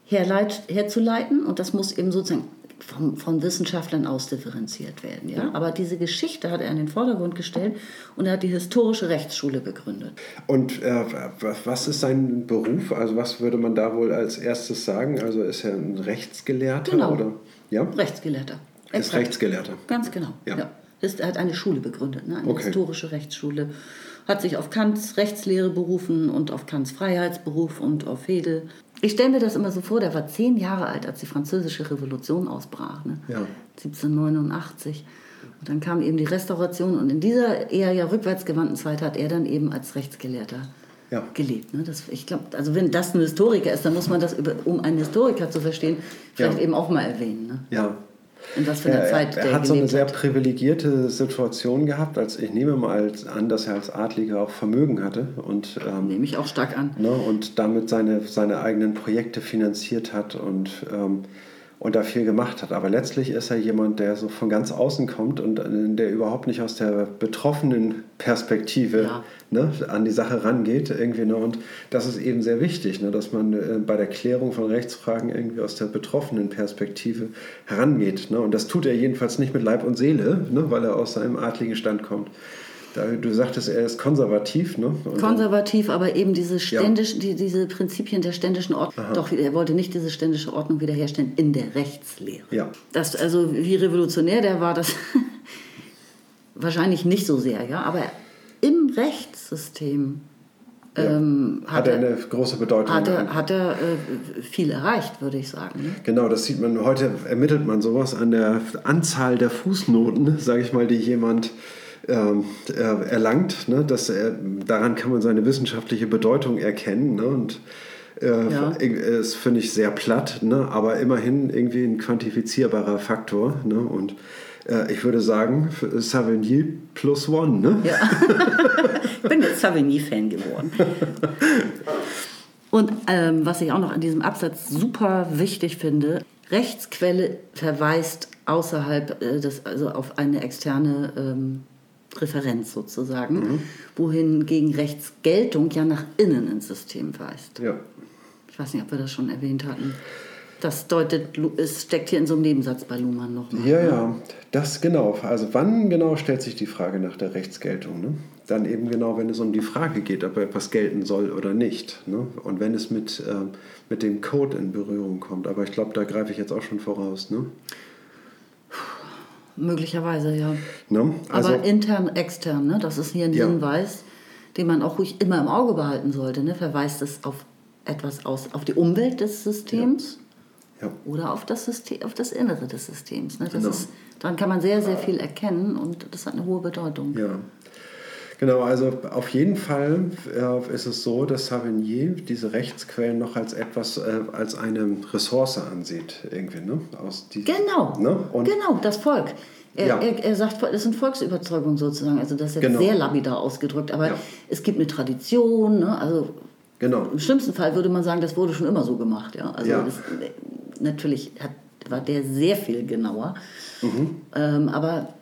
herleit, herzuleiten und das muss eben sozusagen von, von Wissenschaftlern ausdifferenziert werden. Ja? Aber diese Geschichte hat er in den Vordergrund gestellt und er hat die historische Rechtsschule begründet. Und äh, was ist sein Beruf? Also was würde man da wohl als erstes sagen? Also ist er ein Rechtsgelehrter? Genau. Oder? Ja? Rechtsgelehrter. Ist Rechtsgelehrter. Ganz genau. Ja. ja. Ist, er hat eine Schule begründet, ne? eine okay. historische Rechtsschule hat sich auf Kants Rechtslehre berufen und auf Kants Freiheitsberuf und auf Hegel. Ich stelle mir das immer so vor, der war zehn Jahre alt, als die Französische Revolution ausbrach, ne? ja. 1789. Und dann kam eben die Restauration und in dieser eher ja rückwärtsgewandten Zeit hat er dann eben als Rechtsgelehrter ja. gelebt. Ne? Das, ich glaube, also wenn das ein Historiker ist, dann muss man das, über, um einen Historiker zu verstehen, vielleicht ja. eben auch mal erwähnen. Ne? Ja, in was für einer Zeit er, er hat so eine sehr hat. privilegierte Situation gehabt, als ich nehme mal an, dass er als Adliger auch Vermögen hatte und ähm, nehme ich auch stark an ne, und damit seine seine eigenen Projekte finanziert hat und ähm, und da viel gemacht hat. Aber letztlich ist er jemand, der so von ganz außen kommt und äh, der überhaupt nicht aus der betroffenen Perspektive ja. ne, an die Sache rangeht. Irgendwie, ne? Und das ist eben sehr wichtig, ne, dass man äh, bei der Klärung von Rechtsfragen irgendwie aus der betroffenen Perspektive herangeht. Ne? Und das tut er jedenfalls nicht mit Leib und Seele, ne, weil er aus seinem adligen Stand kommt. Du sagtest, er ist konservativ, ne? Und konservativ, aber eben diese, ständisch, ja. die, diese Prinzipien der ständischen Ordnung. Aha. Doch, er wollte nicht diese ständische Ordnung wiederherstellen in der Rechtslehre. Ja. Das, also wie revolutionär der war, das wahrscheinlich nicht so sehr, ja. Aber im Rechtssystem ja. Ähm, hat, hat, er eine große Bedeutung. Hat er, hat er äh, viel erreicht, würde ich sagen. Ne? Genau, das sieht man. Heute ermittelt man sowas an der Anzahl der Fußnoten, sage ich mal, die jemand erlangt. Ne? Das, er, daran kann man seine wissenschaftliche Bedeutung erkennen. Ne? Und äh, ja. ist, finde ich, sehr platt, ne? aber immerhin irgendwie ein quantifizierbarer Faktor. Ne? Und äh, ich würde sagen, Savigny plus one. Ne? Ja. ich bin jetzt Savigny-Fan geworden. Und ähm, was ich auch noch an diesem Absatz super wichtig finde, Rechtsquelle verweist außerhalb äh, des, also auf eine externe ähm, Referenz sozusagen, mhm. wohingegen Rechtsgeltung ja nach innen ins System weist. Ja. Ich weiß nicht, ob wir das schon erwähnt hatten. Das deutet, es steckt hier in so einem Nebensatz bei Luhmann noch. Mal, ja, ne? ja, das genau. Also wann genau stellt sich die Frage nach der Rechtsgeltung? Ne? Dann eben genau, wenn es um die Frage geht, ob etwas gelten soll oder nicht. Ne? Und wenn es mit, äh, mit dem Code in Berührung kommt. Aber ich glaube, da greife ich jetzt auch schon voraus. Ne? Möglicherweise, ja. Ne? Also, Aber intern, extern, ne? das ist hier ein ja. Hinweis, den man auch ruhig immer im Auge behalten sollte. Ne? Verweist es auf etwas aus, auf die Umwelt des Systems ja. Ja. oder auf das, System, auf das Innere des Systems. Ne? Das genau. ist, daran kann man sehr, sehr viel erkennen und das hat eine hohe Bedeutung. Ja. Genau, also auf jeden Fall äh, ist es so, dass Savigny diese Rechtsquellen noch als etwas, äh, als eine Ressource ansieht, irgendwie, ne? Aus diesem, genau, ne? Und genau, das Volk. Er, ja. er, er, sagt, das sind Volksüberzeugungen sozusagen, also das ist jetzt genau. sehr lapidar ausgedrückt, aber ja. es gibt eine Tradition, ne? also genau. im schlimmsten Fall würde man sagen, das wurde schon immer so gemacht. Ja? Also ja. Das, natürlich hat, war der sehr viel genauer, mhm. ähm, aber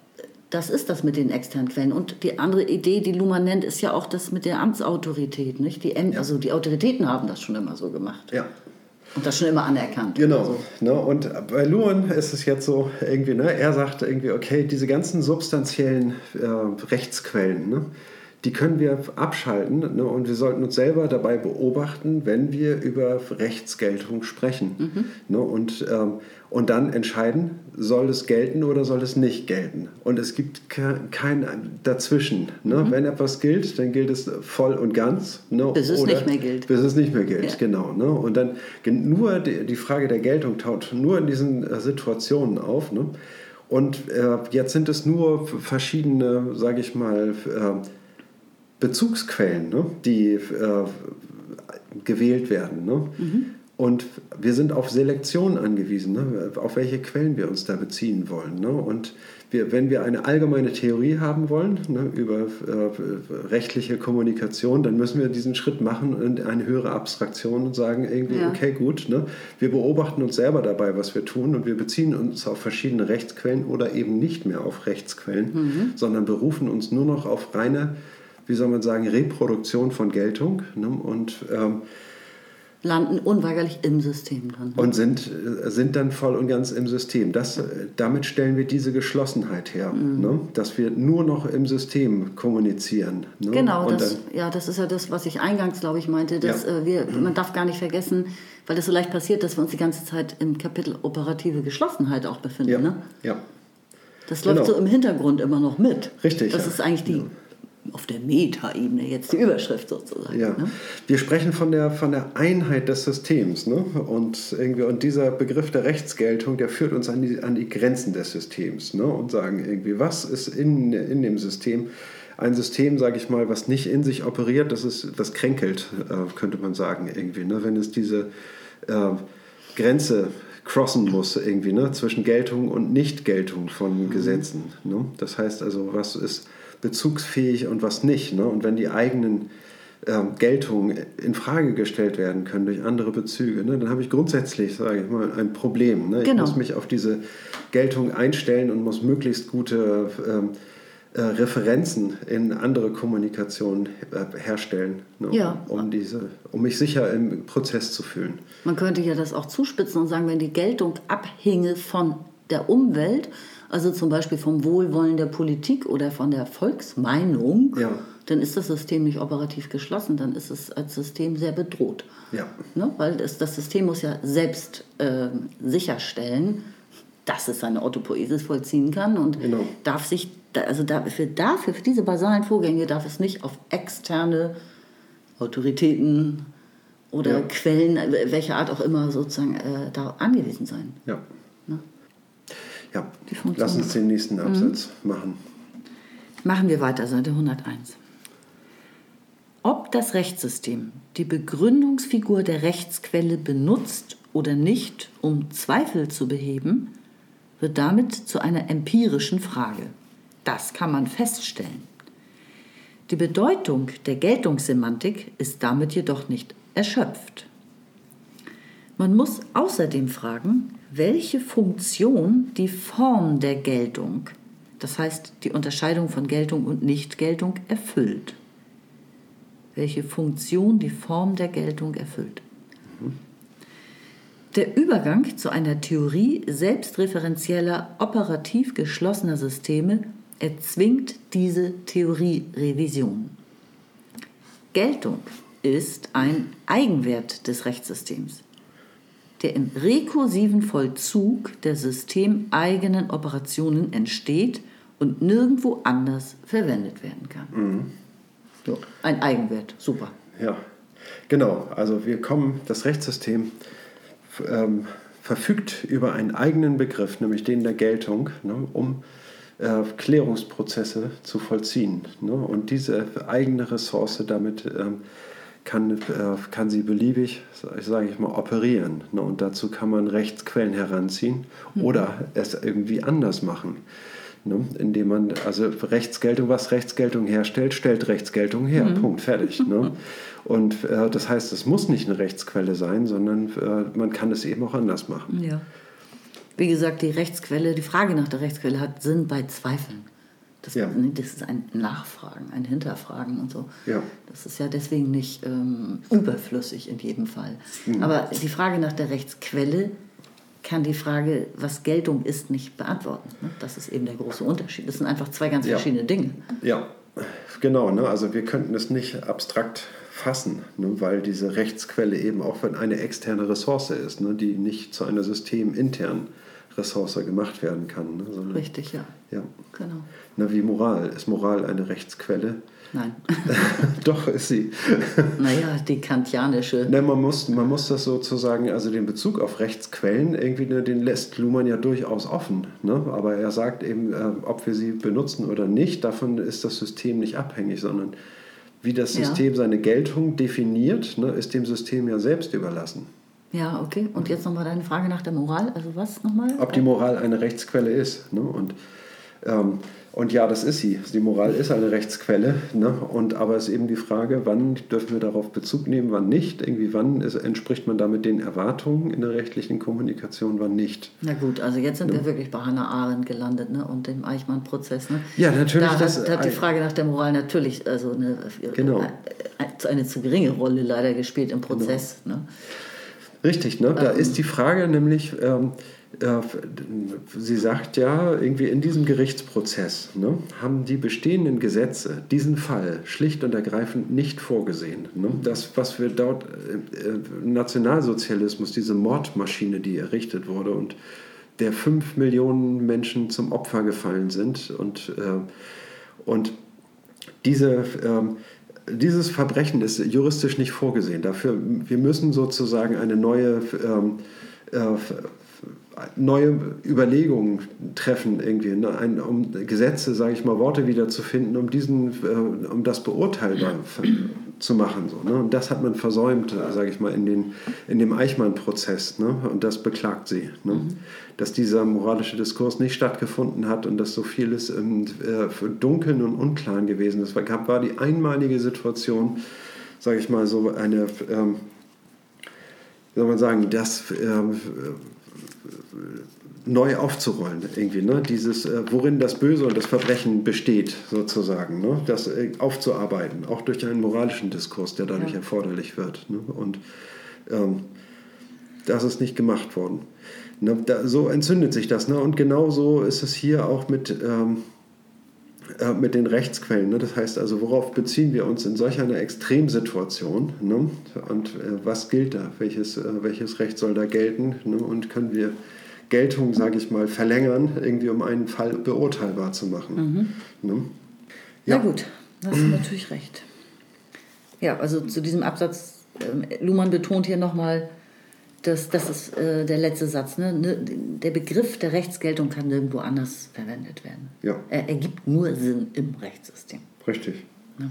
das ist das mit den externen Quellen. Und die andere Idee, die Luhmann nennt, ist ja auch das mit der Amtsautorität. Nicht? Die, ja. Also die Autoritäten haben das schon immer so gemacht. Ja. Und das schon immer anerkannt. Genau. Also. Ne? Und bei Luhmann ist es jetzt so, irgendwie, ne? er sagt irgendwie, okay, diese ganzen substanziellen äh, Rechtsquellen, ne? die können wir abschalten ne? und wir sollten uns selber dabei beobachten, wenn wir über Rechtsgeltung sprechen. Mhm. Ne? Und, ähm, und dann entscheiden, soll es gelten oder soll es nicht gelten. Und es gibt kein Dazwischen. Ne? Mhm. Wenn etwas gilt, dann gilt es voll und ganz. Ne? Bis es oder nicht mehr gilt. Bis es nicht mehr gilt, ja. genau. Ne? Und dann nur die, die, Frage der Geltung taucht nur in diesen äh, Situationen auf. Ne? Und äh, jetzt sind es nur verschiedene, sage ich mal, äh, Bezugsquellen, ne? die äh, gewählt werden. Ne? Mhm. Und wir sind auf Selektion angewiesen, ne? auf welche Quellen wir uns da beziehen wollen. Ne? Und wir, wenn wir eine allgemeine Theorie haben wollen ne, über äh, rechtliche Kommunikation, dann müssen wir diesen Schritt machen in eine höhere Abstraktion und sagen irgendwie, ja. okay, gut, ne, wir beobachten uns selber dabei, was wir tun und wir beziehen uns auf verschiedene Rechtsquellen oder eben nicht mehr auf Rechtsquellen, mhm. sondern berufen uns nur noch auf reine, wie soll man sagen, Reproduktion von Geltung. Ne? Und ähm, landen unweigerlich im System dann. Und sind, sind dann voll und ganz im System. Das, damit stellen wir diese Geschlossenheit her, mhm. ne? dass wir nur noch im System kommunizieren. Ne? Genau, das, ja, das ist ja das, was ich eingangs, glaube ich, meinte. Dass, ja. äh, wir. Man darf gar nicht vergessen, weil das so leicht passiert, dass wir uns die ganze Zeit im Kapitel operative Geschlossenheit auch befinden. Ja. Ne? ja. Das läuft genau. so im Hintergrund immer noch mit. Richtig. Das ja. ist eigentlich die auf der Meta-Ebene jetzt die Überschrift sozusagen. Ja. Ne? Wir sprechen von der, von der Einheit des Systems. Ne? Und, irgendwie, und dieser Begriff der Rechtsgeltung, der führt uns an die, an die Grenzen des Systems ne? und sagen irgendwie, was ist in, in dem System ein System, sage ich mal, was nicht in sich operiert, das, ist, das kränkelt, äh, könnte man sagen, irgendwie. Ne? Wenn es diese äh, Grenze crossen muss, irgendwie, ne? zwischen Geltung und Nichtgeltung von mhm. Gesetzen. Ne? Das heißt also, was ist bezugsfähig und was nicht. Ne? Und wenn die eigenen ähm, Geltungen in Frage gestellt werden können durch andere Bezüge, ne, dann habe ich grundsätzlich, sage ich mal, ein Problem. Ne? Genau. Ich muss mich auf diese Geltung einstellen und muss möglichst gute ähm, äh, Referenzen in andere Kommunikation äh, herstellen, ne? ja. um, diese, um mich sicher im Prozess zu fühlen. Man könnte ja das auch zuspitzen und sagen, wenn die Geltung abhinge von der Umwelt also zum Beispiel vom Wohlwollen der Politik oder von der Volksmeinung, ja. dann ist das System nicht operativ geschlossen, dann ist es als System sehr bedroht. Ja. Ne? Weil das, das System muss ja selbst äh, sicherstellen, dass es seine Autopoiesis vollziehen kann und genau. darf sich, also dafür, dafür, für diese basalen Vorgänge darf es nicht auf externe Autoritäten oder ja. Quellen, welcher Art auch immer, sozusagen äh, da angewiesen sein. Ja. Ja, lass uns den nächsten mhm. Absatz mhm. machen. Machen wir weiter, Seite 101. Ob das Rechtssystem die Begründungsfigur der Rechtsquelle benutzt oder nicht, um Zweifel zu beheben, wird damit zu einer empirischen Frage. Das kann man feststellen. Die Bedeutung der Geltungssemantik ist damit jedoch nicht erschöpft. Man muss außerdem fragen, welche Funktion die Form der Geltung, das heißt die Unterscheidung von Geltung und Nichtgeltung, erfüllt. Welche Funktion die Form der Geltung erfüllt. Der Übergang zu einer Theorie selbstreferenzieller, operativ geschlossener Systeme erzwingt diese Theorierevision. Geltung ist ein Eigenwert des Rechtssystems der im rekursiven Vollzug der systemeigenen Operationen entsteht und nirgendwo anders verwendet werden kann. Mhm. So, ein Eigenwert, super. Ja. Genau, also wir kommen, das Rechtssystem ähm, verfügt über einen eigenen Begriff, nämlich den der Geltung, ne, um äh, Klärungsprozesse zu vollziehen. Ne? Und diese eigene Ressource, damit ähm, kann, äh, kann sie beliebig, sage ich mal, operieren. Ne? Und dazu kann man Rechtsquellen heranziehen mhm. oder es irgendwie anders machen. Ne? Indem man, also Rechtsgeltung, was Rechtsgeltung herstellt, stellt Rechtsgeltung her. Mhm. Punkt, fertig. Ne? Und äh, das heißt, es muss nicht eine Rechtsquelle sein, sondern äh, man kann es eben auch anders machen. Ja. Wie gesagt, die Rechtsquelle, die Frage nach der Rechtsquelle hat Sinn bei Zweifeln. Das, ja. das ist ein Nachfragen, ein Hinterfragen und so. Ja. Das ist ja deswegen nicht ähm, überflüssig in jedem Fall. Mhm. Aber die Frage nach der Rechtsquelle kann die Frage, was Geltung ist, nicht beantworten. Ne? Das ist eben der große Unterschied. Das sind einfach zwei ganz ja. verschiedene Dinge. Ja, genau. Ne? Also wir könnten es nicht abstrakt fassen, ne? weil diese Rechtsquelle eben auch eine externe Ressource ist, ne? die nicht zu einer systeminternen Ressource gemacht werden kann. Ne? Sondern, Richtig, ja. ja. Genau. Na, wie Moral. Ist Moral eine Rechtsquelle? Nein. Doch, ist sie. naja, die kantianische. Nein, man muss, man muss das sozusagen, also den Bezug auf Rechtsquellen, irgendwie, ne, den lässt Luhmann ja durchaus offen. Ne? Aber er sagt eben, äh, ob wir sie benutzen oder nicht, davon ist das System nicht abhängig, sondern wie das System ja. seine Geltung definiert, ne, ist dem System ja selbst überlassen. Ja, okay. Und jetzt nochmal deine Frage nach der Moral. Also was nochmal? Ob die Moral eine Rechtsquelle ist. Ne? Und, ähm, und ja, das ist sie. Die Moral ist eine Rechtsquelle. Ne? Und, aber es ist eben die Frage, wann dürfen wir darauf Bezug nehmen, wann nicht. Irgendwie wann ist, entspricht man damit den Erwartungen in der rechtlichen Kommunikation, wann nicht. Na gut, also jetzt sind ja. wir wirklich bei Hannah Arendt gelandet ne? und dem Eichmann-Prozess. Ne? Ja, natürlich. Da das, hat, hat die Frage nach der Moral natürlich also eine, genau. eine, eine zu geringe Rolle leider gespielt im Prozess. Genau. Ne? Richtig, ne? da ähm. ist die Frage nämlich, ähm, äh, sie sagt ja, irgendwie in diesem Gerichtsprozess ne, haben die bestehenden Gesetze diesen Fall schlicht und ergreifend nicht vorgesehen. Ne? Das, was wir dort, äh, äh, Nationalsozialismus, diese Mordmaschine, die errichtet wurde und der fünf Millionen Menschen zum Opfer gefallen sind und, äh, und diese ähm, dieses Verbrechen ist juristisch nicht vorgesehen. Dafür, wir müssen sozusagen eine neue, ähm, äh, neue Überlegungen treffen, irgendwie, ne? Ein, um Gesetze, sage ich mal, Worte wiederzufinden, um, diesen, äh, um das beurteilbar zu machen. So, ne? Und das hat man versäumt, sage ich mal, in, den, in dem Eichmann-Prozess. Ne? Und das beklagt sie. Ne? Mhm. Dass dieser moralische Diskurs nicht stattgefunden hat und dass so vieles im äh, Dunkeln und Unklaren gewesen ist. Es war, war die einmalige Situation, sage ich mal, so eine, ähm, wie soll man sagen, das ähm, neu aufzurollen, irgendwie, ne? Dieses, äh, worin das Böse und das Verbrechen besteht, sozusagen, ne? Das äh, aufzuarbeiten, auch durch einen moralischen Diskurs, der dadurch ja. erforderlich wird. Ne? Und ähm, das ist nicht gemacht worden. Ne? Da, so entzündet sich das. Ne? Und genauso ist es hier auch mit, ähm, äh, mit den Rechtsquellen. Ne? Das heißt also, worauf beziehen wir uns in solch einer Extremsituation? Ne? Und äh, was gilt da? Welches, äh, welches Recht soll da gelten? Ne? Und können wir Geltung, sage ich mal, verlängern, irgendwie um einen Fall beurteilbar zu machen. Mhm. Ne? Ja. Na gut, da hast du natürlich recht. Ja, also zu diesem Absatz, äh, Luhmann betont hier nochmal, dass das ist äh, der letzte Satz. Ne? ne? Der Begriff der Rechtsgeltung kann nirgendwo anders verwendet werden. Ja. Er ergibt nur Sinn im Rechtssystem. Richtig. Ne?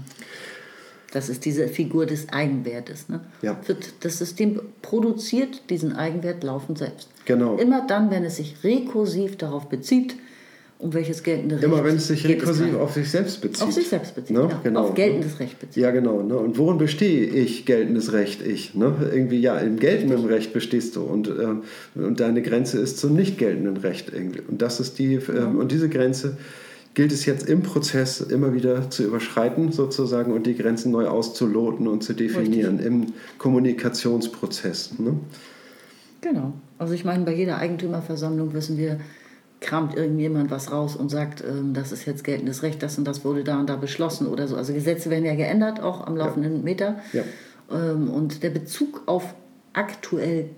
Das ist diese Figur des Eigenwertes. Ne? Ja. Das System produziert diesen Eigenwert laufend selbst. Genau. Immer dann, wenn es sich rekursiv darauf bezieht, um welches geltende Recht Immer wenn es sich rekursiv auf sich selbst bezieht. Auf sich selbst bezieht, ne? ja. genau. Auf geltendes Recht bezieht. Ja, genau. Ne? Und worin bestehe ich, geltendes Recht, ich? Ne? Irgendwie, ja, im geltenden Recht bestehst du und, äh, und deine Grenze ist zum nicht geltenden Recht. Irgendwie. Und, das ist die, äh, und diese Grenze gilt es jetzt im Prozess immer wieder zu überschreiten sozusagen und die Grenzen neu auszuloten und zu definieren Richtig. im Kommunikationsprozess. Ne? Genau. Also ich meine, bei jeder Eigentümerversammlung wissen wir, kramt irgendjemand was raus und sagt, ähm, das ist jetzt geltendes Recht, das und das wurde da und da beschlossen oder so. Also Gesetze werden ja geändert, auch am laufenden ja. Meter. Ja. Ähm, und der Bezug auf aktuell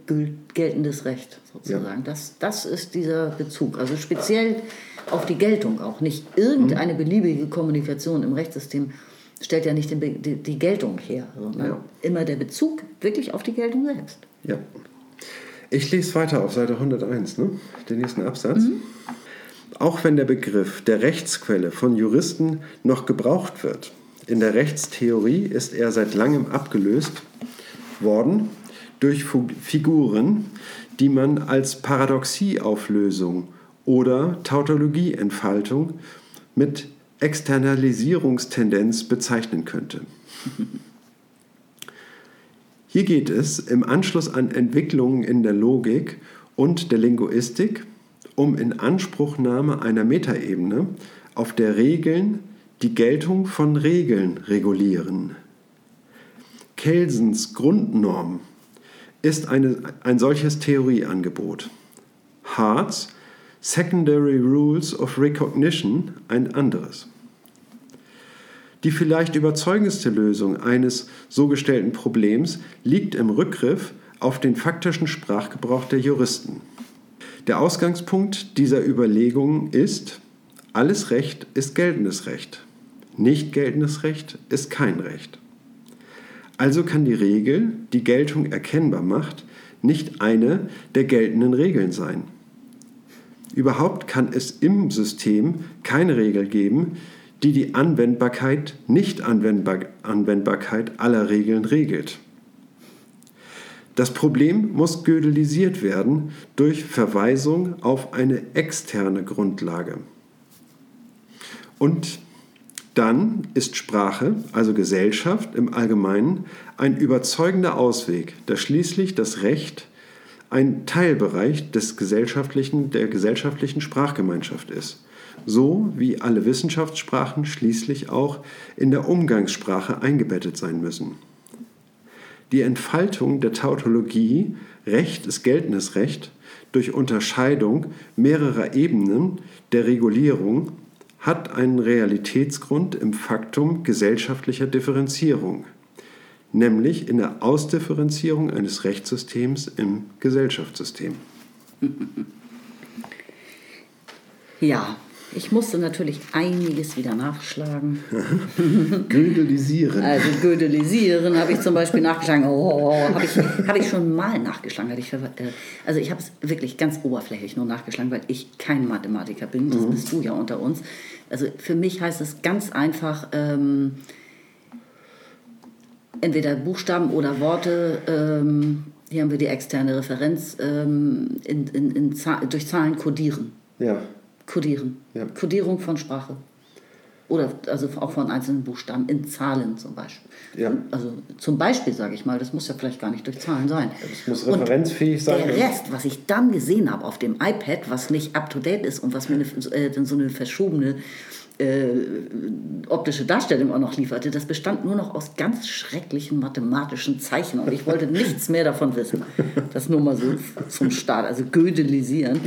geltendes Recht sozusagen, ja. das, das ist dieser Bezug. Also speziell auf die Geltung auch, nicht irgendeine mhm. beliebige Kommunikation im Rechtssystem stellt ja nicht den, die, die, Geltung her, sondern ja. immer der Bezug wirklich auf die Geltung selbst. Ja. Ich lese weiter auf Seite 101, ne? den nächsten Absatz. Mhm. Auch wenn der Begriff der Rechtsquelle von Juristen noch gebraucht wird, in der Rechtstheorie ist er seit langem abgelöst worden durch Figuren, die man als Paradoxieauflösung oder Tautologieentfaltung mit Externalisierungstendenz bezeichnen könnte. Hier geht es im Anschluss an Entwicklungen in der Logik und der Linguistik um Inanspruchnahme einer Metaebene, auf der Regeln die Geltung von Regeln regulieren. Kelsens Grundnorm ist eine, ein solches Theorieangebot. Hart's Secondary Rules of Recognition ein anderes. Die vielleicht überzeugendste Lösung eines so gestellten Problems liegt im Rückgriff auf den faktischen Sprachgebrauch der Juristen. Der Ausgangspunkt dieser Überlegungen ist, alles Recht ist geltendes Recht. Nicht geltendes Recht ist kein Recht. Also kann die Regel, die Geltung erkennbar macht, nicht eine der geltenden Regeln sein. Überhaupt kann es im System keine Regel geben, die die Anwendbarkeit, Nicht-Anwendbarkeit aller Regeln regelt. Das Problem muss gödelisiert werden durch Verweisung auf eine externe Grundlage. Und dann ist Sprache, also Gesellschaft im Allgemeinen, ein überzeugender Ausweg, da schließlich das Recht ein Teilbereich des gesellschaftlichen, der gesellschaftlichen Sprachgemeinschaft ist, so wie alle Wissenschaftssprachen schließlich auch in der Umgangssprache eingebettet sein müssen. Die Entfaltung der Tautologie Recht ist geltendes Recht durch Unterscheidung mehrerer Ebenen der Regulierung hat einen Realitätsgrund im Faktum gesellschaftlicher Differenzierung nämlich in der Ausdifferenzierung eines Rechtssystems im Gesellschaftssystem. Ja, ich musste natürlich einiges wieder nachschlagen. Gödelisieren. Also Gödelisieren habe ich zum Beispiel nachgeschlagen. Oh, habe ich, hab ich schon mal nachgeschlagen. Ich, äh, also ich habe es wirklich ganz oberflächlich nur nachgeschlagen, weil ich kein Mathematiker bin. Das mhm. bist du ja unter uns. Also für mich heißt es ganz einfach... Ähm, entweder Buchstaben oder Worte. Ähm, hier haben wir die externe Referenz ähm, in, in, in durch Zahlen kodieren. Ja. Kodieren. Ja. Kodierung von Sprache. Oder also auch von einzelnen Buchstaben in Zahlen zum Beispiel. Ja. Also zum Beispiel sage ich mal, das muss ja vielleicht gar nicht durch Zahlen sein. Das muss referenzfähig und sein. Der Rest, was ich dann gesehen habe auf dem iPad, was nicht up to date ist und was mir eine, äh, so eine verschobene äh, optische Darstellung auch noch lieferte, das bestand nur noch aus ganz schrecklichen mathematischen Zeichen und ich wollte nichts mehr davon wissen. Das nur mal so zum Start, also gödelisieren.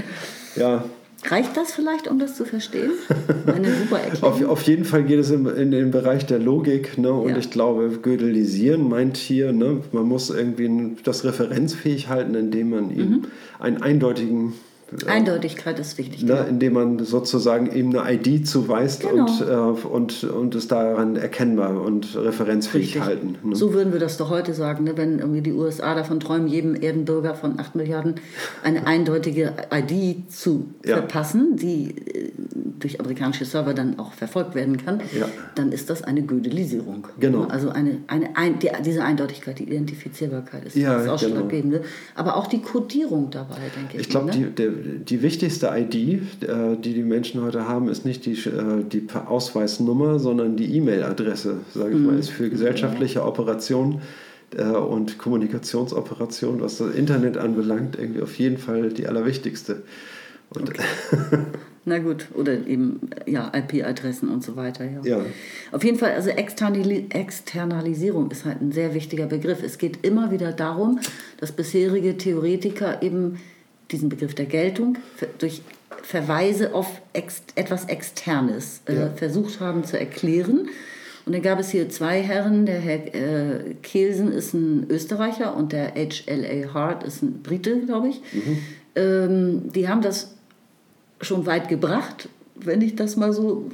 Ja. Reicht das vielleicht, um das zu verstehen? Eine super auf, auf jeden Fall geht es in, in den Bereich der Logik. Ne? Und ja. ich glaube, Gödelisieren meint hier, ne? man muss irgendwie das referenzfähig halten, indem man ihm mhm. einen eindeutigen Eindeutigkeit ist wichtig. Ne, genau. Indem man sozusagen ihm eine ID zuweist genau. und, äh, und, und es daran erkennbar und referenzfähig Richtig. halten. Ne? So würden wir das doch heute sagen, ne? wenn irgendwie die USA davon träumen, jedem Erdenbürger von 8 Milliarden eine eindeutige ID zu ja. verpassen, die äh, durch amerikanische Server dann auch verfolgt werden kann, ja. dann ist das eine Gödelisierung. Genau. Also eine, eine, ein, die, diese Eindeutigkeit, die Identifizierbarkeit ist ja, das. Ausschlaggebende. Genau. Aber auch die Codierung dabei, denke ich. Ich glaube, ne? Die, wichtigste ID, äh, die die Menschen heute haben, ist nicht die, äh, die Ausweisnummer, sondern die E-Mail-Adresse, sage ich mhm. mal, ist für gesellschaftliche Operationen äh, und Kommunikationsoperationen, was das Internet anbelangt, irgendwie auf jeden Fall die allerwichtigste. Okay. Na gut, oder eben ja, IP-Adressen und so weiter. Ja. ja. Auf jeden Fall, also Externalisierung ist halt ein sehr wichtiger Begriff. Es geht immer wieder darum, dass bisherige Theoretiker eben diesen Begriff der Geltung durch Verweise auf ex etwas Externes äh, ja. versucht haben zu erklären. Und dann gab es hier zwei Herren, der Herr äh, Kelsen ist ein Österreicher und der H.L.A. Hart ist ein Brite, glaube ich. Mhm. Ähm, die haben das schon weit gebracht, wenn ich das mal so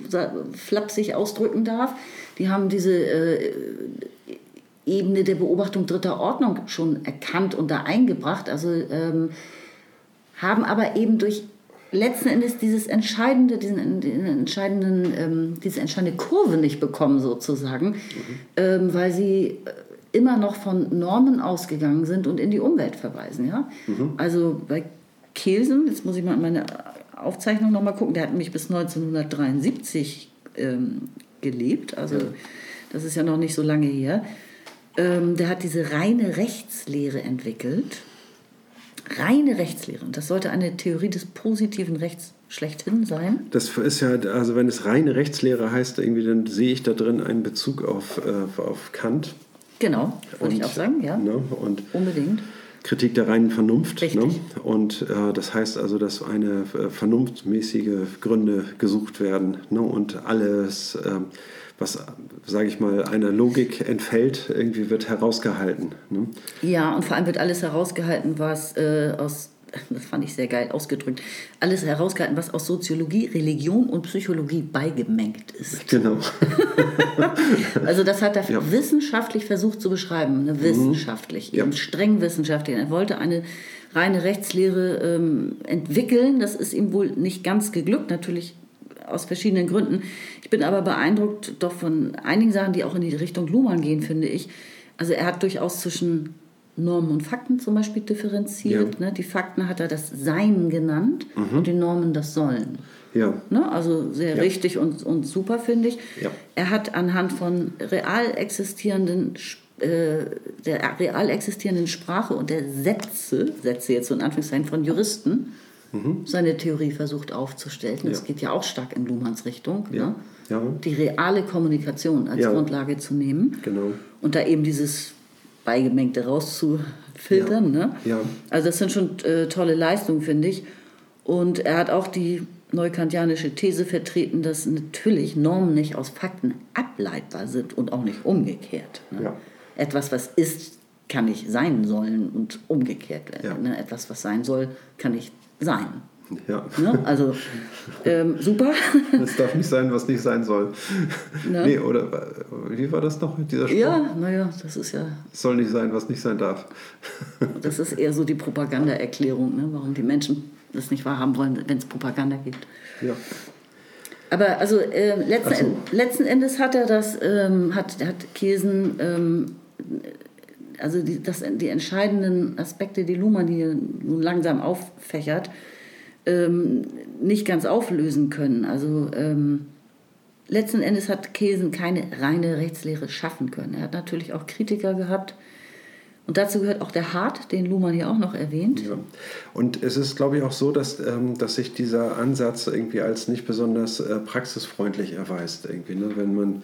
flapsig ausdrücken darf. die haben diese äh, Ebene der Beobachtung dritter Ordnung schon erkannt und da eingebracht. Also ähm, haben aber eben durch letzten Endes dieses entscheidende, diesen, diesen entscheidenden, ähm, diese entscheidende Kurve nicht bekommen sozusagen, mhm. ähm, weil sie äh, immer noch von Normen ausgegangen sind und in die Umwelt verweisen. Ja? Mhm. Also bei Kelsen, jetzt muss ich mal meine Aufzeichnung nochmal gucken, der hat nämlich bis 1973 ähm, gelebt, also ja. das ist ja noch nicht so lange her. Ähm, der hat diese reine Rechtslehre entwickelt reine Rechtslehre. Und das sollte eine Theorie des positiven Rechts schlechthin sein. Das ist ja, also wenn es reine Rechtslehre heißt, irgendwie, dann sehe ich da drin einen Bezug auf, äh, auf Kant. Genau, würde ich auch sagen, ja. Ne, und Unbedingt. Kritik der reinen Vernunft. Ne? Und äh, das heißt also, dass eine äh, vernunftmäßige Gründe gesucht werden ne? und alles. Äh, was, sage ich mal, einer Logik entfällt, irgendwie wird herausgehalten. Ne? Ja, und vor allem wird alles herausgehalten, was äh, aus, das fand ich sehr geil ausgedrückt, alles herausgehalten, was aus Soziologie, Religion und Psychologie beigemengt ist. Genau. also das hat er ja. wissenschaftlich versucht zu beschreiben, ne? wissenschaftlich, mhm. ja. streng wissenschaftlich. Er wollte eine reine Rechtslehre ähm, entwickeln. Das ist ihm wohl nicht ganz geglückt. Natürlich aus verschiedenen Gründen. Ich bin aber beeindruckt doch von einigen Sachen, die auch in die Richtung Luhmann gehen, finde ich. Also er hat durchaus zwischen Normen und Fakten zum Beispiel differenziert. Ja. Ne? Die Fakten hat er das Sein genannt mhm. und die Normen das Sollen. Ja. Ne? Also sehr ja. richtig und, und super, finde ich. Ja. Er hat anhand von real existierenden äh, der real existierenden Sprache und der Sätze, Sätze jetzt so in Anführungszeichen von Juristen, mhm. seine Theorie versucht aufzustellen. Das ja. geht ja auch stark in Luhmanns Richtung. Ja. Ne? Ja. Die reale Kommunikation als Grundlage zu nehmen. Genau. Und da eben dieses Beigemengte rauszufiltern. Ne? Also das sind schon äh, tolle Leistungen, finde ich. Und er hat auch die neukantianische These vertreten, dass natürlich Normen nicht aus Fakten ableitbar sind und auch nicht umgekehrt. Ne? Etwas, was ist, kann nicht sein sollen und umgekehrt. Ja. Ne? Etwas, was sein soll, kann nicht sein. Ja. Ne? Also ähm, super. Es darf nicht sein, was nicht sein soll. Ne? Nee, oder wie war das noch mit dieser Spruch? Ja, naja, das ist ja. Es soll nicht sein, was nicht sein darf. Das ist eher so die Propagandaerklärung, ne? warum die Menschen das nicht wahrhaben wollen, wenn es Propaganda gibt. Ja. Aber also äh, letzten, so. letzten, Endes hat er das, ähm, hat, hat Kiesen ähm, also die, das, die entscheidenden Aspekte, die Luhmann hier nun langsam auffächert, ähm, nicht ganz auflösen können. Also ähm, letzten Endes hat Kelsen keine reine Rechtslehre schaffen können. Er hat natürlich auch Kritiker gehabt. Und dazu gehört auch der Hart, den Luhmann hier auch noch erwähnt. Ja. Und es ist, glaube ich, auch so, dass, ähm, dass sich dieser Ansatz irgendwie als nicht besonders äh, praxisfreundlich erweist. Irgendwie, ne? Wenn man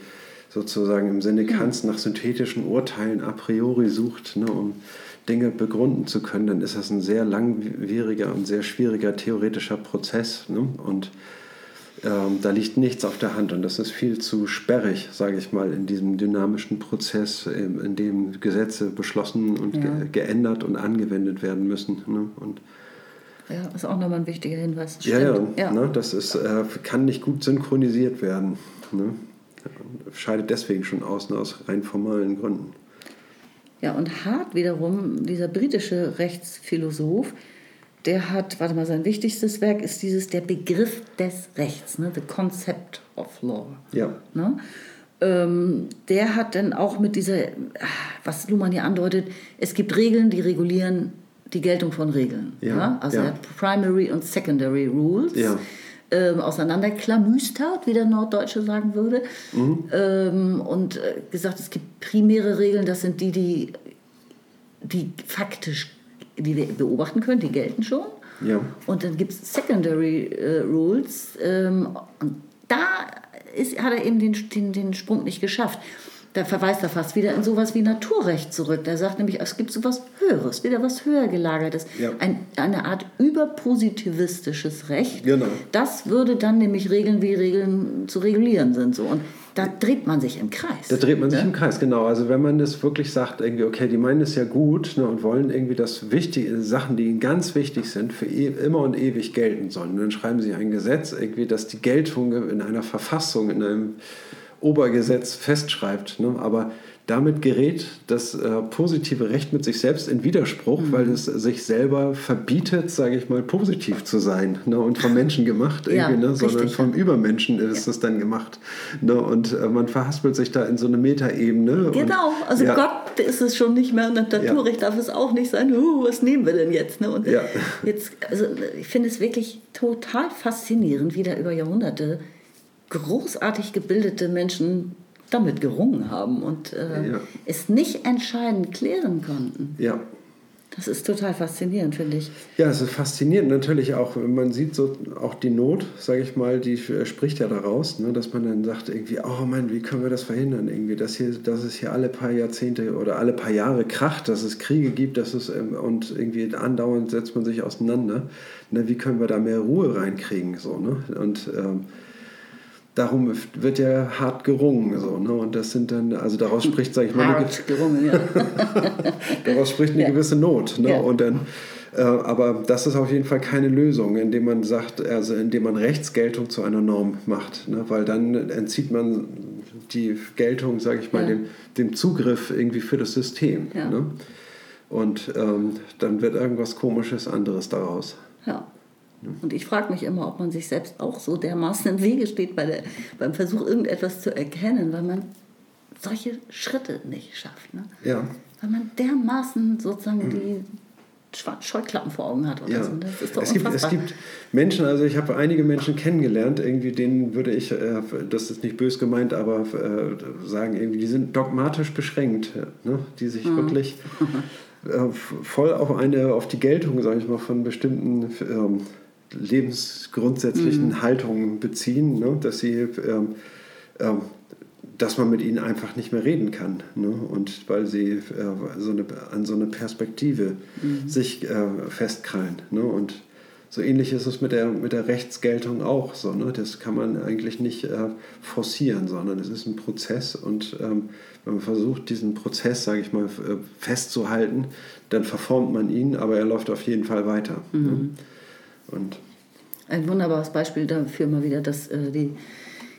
sozusagen im Sinne Kants nach synthetischen Urteilen a priori sucht, ne, um Dinge begründen zu können, dann ist das ein sehr langwieriger und sehr schwieriger theoretischer Prozess. Ne? Und ähm, da liegt nichts auf der Hand und das ist viel zu sperrig, sage ich mal, in diesem dynamischen Prozess, in, dem Gesetze beschlossen und ja. ge geändert und angewendet werden müssen. Ne? Und ja, ist auch nochmal ein wichtiger Hinweis. Ja, ja, ja. Ne, das ist, äh, kann nicht gut synchronisiert werden. Ne? Scheidet deswegen schon aus, nur aus rein formalen Gründen. Ja, und Hart wiederum, dieser britische Rechtsphilosoph, der hat, warte mal, sein wichtigstes Werk ist dieses, der Begriff des Rechts, ne? the concept of law. Ja. Ne? Ähm, der hat dann auch mit dieser, was Luhmann hier andeutet, es gibt Regeln, die regulieren die Geltung von Regeln. Ja, ja? Also ja. er hat Primary und Secondary Rules. Ja ähm, auseinanderklamüstert, wie der Norddeutsche sagen würde. Mhm. Ähm, und äh, gesagt, es gibt primäre Regeln, das sind die, die, die faktisch, die wir beobachten können, die gelten schon. Ja. Und dann gibt es Secondary äh, Rules. Ähm, und da ist, hat er eben den, den, den Sprung nicht geschafft da verweist er fast wieder in sowas wie Naturrecht zurück. Der sagt nämlich, es gibt sowas Höheres, wieder was höher gelagertes. Ja. Ein, eine Art überpositivistisches Recht. Genau. Das würde dann nämlich regeln, wie Regeln zu regulieren sind. So. Und da dreht man sich im Kreis. Da dreht man sich ja? im Kreis, genau. Also wenn man das wirklich sagt, irgendwie, okay, die meinen es ja gut ne, und wollen irgendwie, dass wichtige Sachen, die ihnen ganz wichtig sind, für e immer und ewig gelten sollen. Und dann schreiben sie ein Gesetz, irgendwie, dass die Geltung in einer Verfassung, in einem Obergesetz festschreibt. Ne? Aber damit gerät das äh, positive Recht mit sich selbst in Widerspruch, mhm. weil es sich selber verbietet, sage ich mal, positiv zu sein ne? und vom Menschen gemacht, ja, ne? sondern richtig, vom ja. Übermenschen ist ja. es dann gemacht. Ne? Und äh, man verhaspelt sich da in so eine Metaebene. Genau, also ja. Gott ist es schon nicht mehr, Naturrecht darf es auch nicht sein. Uh, was nehmen wir denn jetzt? Ne? Und jetzt, also ich finde es wirklich total faszinierend, wie da über Jahrhunderte großartig gebildete Menschen damit gerungen haben und äh, ja. es nicht entscheidend klären konnten. Ja. Das ist total faszinierend, finde ich. Ja, es ist faszinierend natürlich auch. Man sieht so auch die Not, sage ich mal, die spricht ja daraus, ne, dass man dann sagt irgendwie, oh Mann, wie können wir das verhindern irgendwie, dass hier, dass es hier alle paar Jahrzehnte oder alle paar Jahre kracht, dass es Kriege gibt, dass es ähm, und irgendwie andauernd setzt man sich auseinander. Ne, wie können wir da mehr Ruhe reinkriegen so ne? Und ähm, darum wird ja hart gerungen. So, ne? Und das sind dann, also daraus spricht, sage ich mal, eine, gerungen, ja. daraus spricht eine ja. gewisse Not. Ne? Ja. Und dann, äh, aber das ist auf jeden Fall keine Lösung, indem man sagt, also indem man Rechtsgeltung zu einer Norm macht. Ne? Weil dann entzieht man die Geltung, sage ich mal, dem, dem Zugriff irgendwie für das System. Ne? Und ähm, dann wird irgendwas Komisches anderes daraus. Ja. Und ich frage mich immer, ob man sich selbst auch so dermaßen im Wege steht bei der, beim Versuch, irgendetwas zu erkennen, weil man solche Schritte nicht schafft. Ne? Ja. Weil man dermaßen sozusagen mhm. die Scheuklappen vor Augen hat. Oder ja. so. Das ist doch es, gibt, es gibt Menschen, also ich habe einige Menschen kennengelernt, irgendwie denen würde ich, äh, das ist nicht bös gemeint, aber äh, sagen, irgendwie, die sind dogmatisch beschränkt, ne? die sich mhm. wirklich äh, voll auf, eine, auf die Geltung, sage ich mal, von bestimmten ähm, lebensgrundsätzlichen mhm. Haltungen beziehen, ne? dass sie ähm, ähm, dass man mit ihnen einfach nicht mehr reden kann. Ne? Und weil sie äh, so eine, an so eine Perspektive mhm. sich äh, festkrallen. Ne? Und so ähnlich ist es mit der, mit der Rechtsgeltung auch so. Ne? Das kann man eigentlich nicht äh, forcieren, sondern es ist ein Prozess. Und ähm, wenn man versucht, diesen Prozess, sage ich mal, festzuhalten, dann verformt man ihn, aber er läuft auf jeden Fall weiter. Ne? Mhm. Ne? Und ein wunderbares Beispiel dafür mal wieder, dass äh, die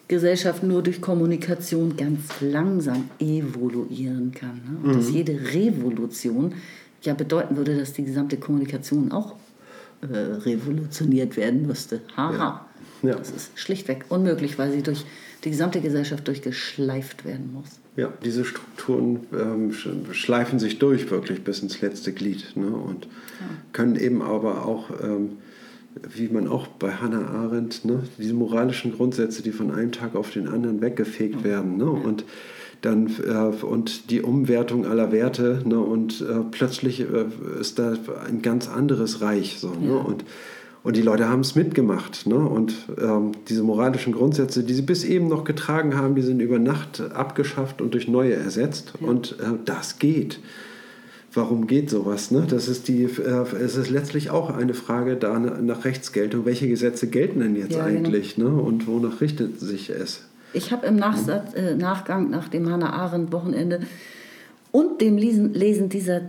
Gesellschaft nur durch Kommunikation ganz langsam evoluieren kann. Ne? Und mhm. dass jede Revolution ja bedeuten würde, dass die gesamte Kommunikation auch äh, revolutioniert werden müsste. Haha. Ja. Ja. Das ist schlichtweg unmöglich, weil sie durch die gesamte Gesellschaft durchgeschleift werden muss. Ja, diese Strukturen ähm, schleifen sich durch wirklich bis ins letzte Glied ne? und ja. können eben aber auch ähm, wie man auch bei Hannah Arendt, ne, diese moralischen Grundsätze, die von einem Tag auf den anderen weggefegt werden. Ne, und dann äh, und die Umwertung aller Werte ne, und äh, plötzlich äh, ist da ein ganz anderes Reich so ne, und und die Leute haben es mitgemacht. Ne? Und ähm, diese moralischen Grundsätze, die sie bis eben noch getragen haben, die sind über Nacht abgeschafft und durch neue ersetzt. Ja. Und äh, das geht warum geht sowas? Ne? Das ist die, äh, es ist letztlich auch eine Frage da nach Rechtsgeltung. Welche Gesetze gelten denn jetzt ja, genau. eigentlich genau. ne? und wonach richtet sich es? Ich habe im Nachsatz, äh, Nachgang nach dem Hannah Arendt Wochenende und dem Lesen, Lesen dieser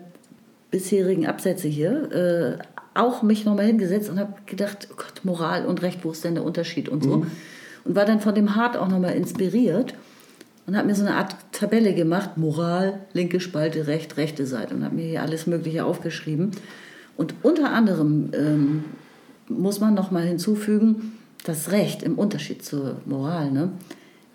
bisherigen Absätze hier äh, auch mich nochmal hingesetzt und habe gedacht, oh Gott, Moral und Recht, wo ist denn der Unterschied und so. Mhm. Und war dann von dem Hart auch nochmal inspiriert und habe mir so eine Art Tabelle gemacht, Moral, linke Spalte, recht, rechte Seite und habe mir hier alles Mögliche aufgeschrieben. Und unter anderem ähm, muss man noch mal hinzufügen, das Recht im Unterschied zur Moral ne,